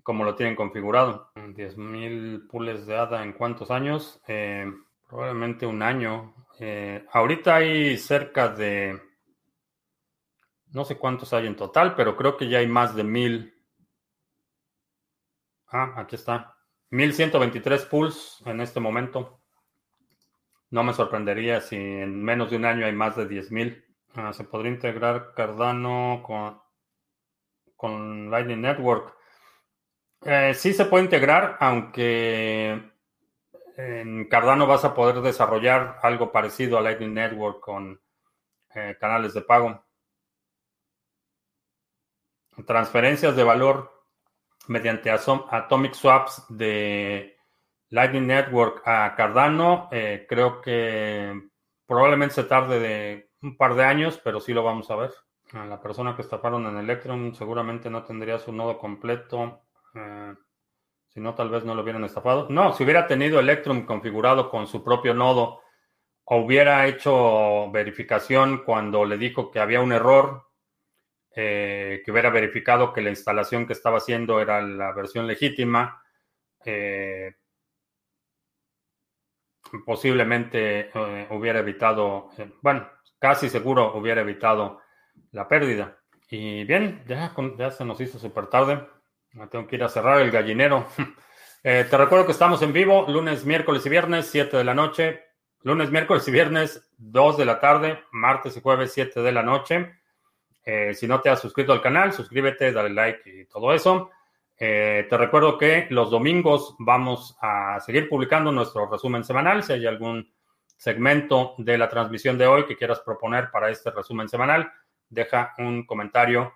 como lo tienen configurado. 10.000 pools de ADA en cuántos años? Eh, probablemente un año. Eh, ahorita hay cerca de, no sé cuántos hay en total, pero creo que ya hay más de mil. Ah, aquí está. 1123 pools en este momento. No me sorprendería si en menos de un año hay más de 10.000. Ah, se podría integrar Cardano con, con Lightning Network. Eh, sí se puede integrar, aunque en Cardano vas a poder desarrollar algo parecido a Lightning Network con eh, canales de pago. Transferencias de valor mediante Atomic Swaps de Lightning Network a Cardano, eh, creo que probablemente se tarde de un par de años, pero sí lo vamos a ver. La persona que estafaron en Electrum seguramente no tendría su nodo completo. Eh, si no, tal vez no lo hubieran estafado. No, si hubiera tenido Electrum configurado con su propio nodo o hubiera hecho verificación cuando le dijo que había un error que hubiera verificado que la instalación que estaba haciendo era la versión legítima. posiblemente hubiera evitado, bueno, casi seguro hubiera evitado la pérdida. Y bien, ya, se nos hizo súper tarde. Tengo que ir a cerrar el gallinero. <laughs> Eh, te recuerdo que estamos en vivo lunes, miércoles y viernes, 7 de la noche. Lunes, miércoles y viernes, 2 de la tarde. Martes y jueves, 7 de la noche. Eh, si no te has suscrito al canal, suscríbete, dale like y todo eso. Eh, te recuerdo que los domingos vamos a seguir publicando nuestro resumen semanal. Si hay algún segmento de la transmisión de hoy que quieras proponer para este resumen semanal, deja un comentario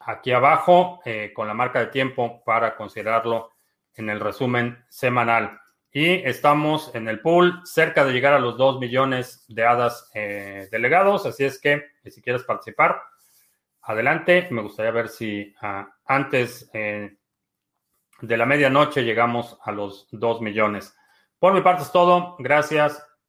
aquí abajo eh, con la marca de tiempo para considerarlo en el resumen semanal. Y estamos en el pool cerca de llegar a los 2 millones de hadas eh, delegados, así es que si quieres participar, adelante. Me gustaría ver si ah, antes eh, de la medianoche llegamos a los 2 millones. Por mi parte es todo. Gracias.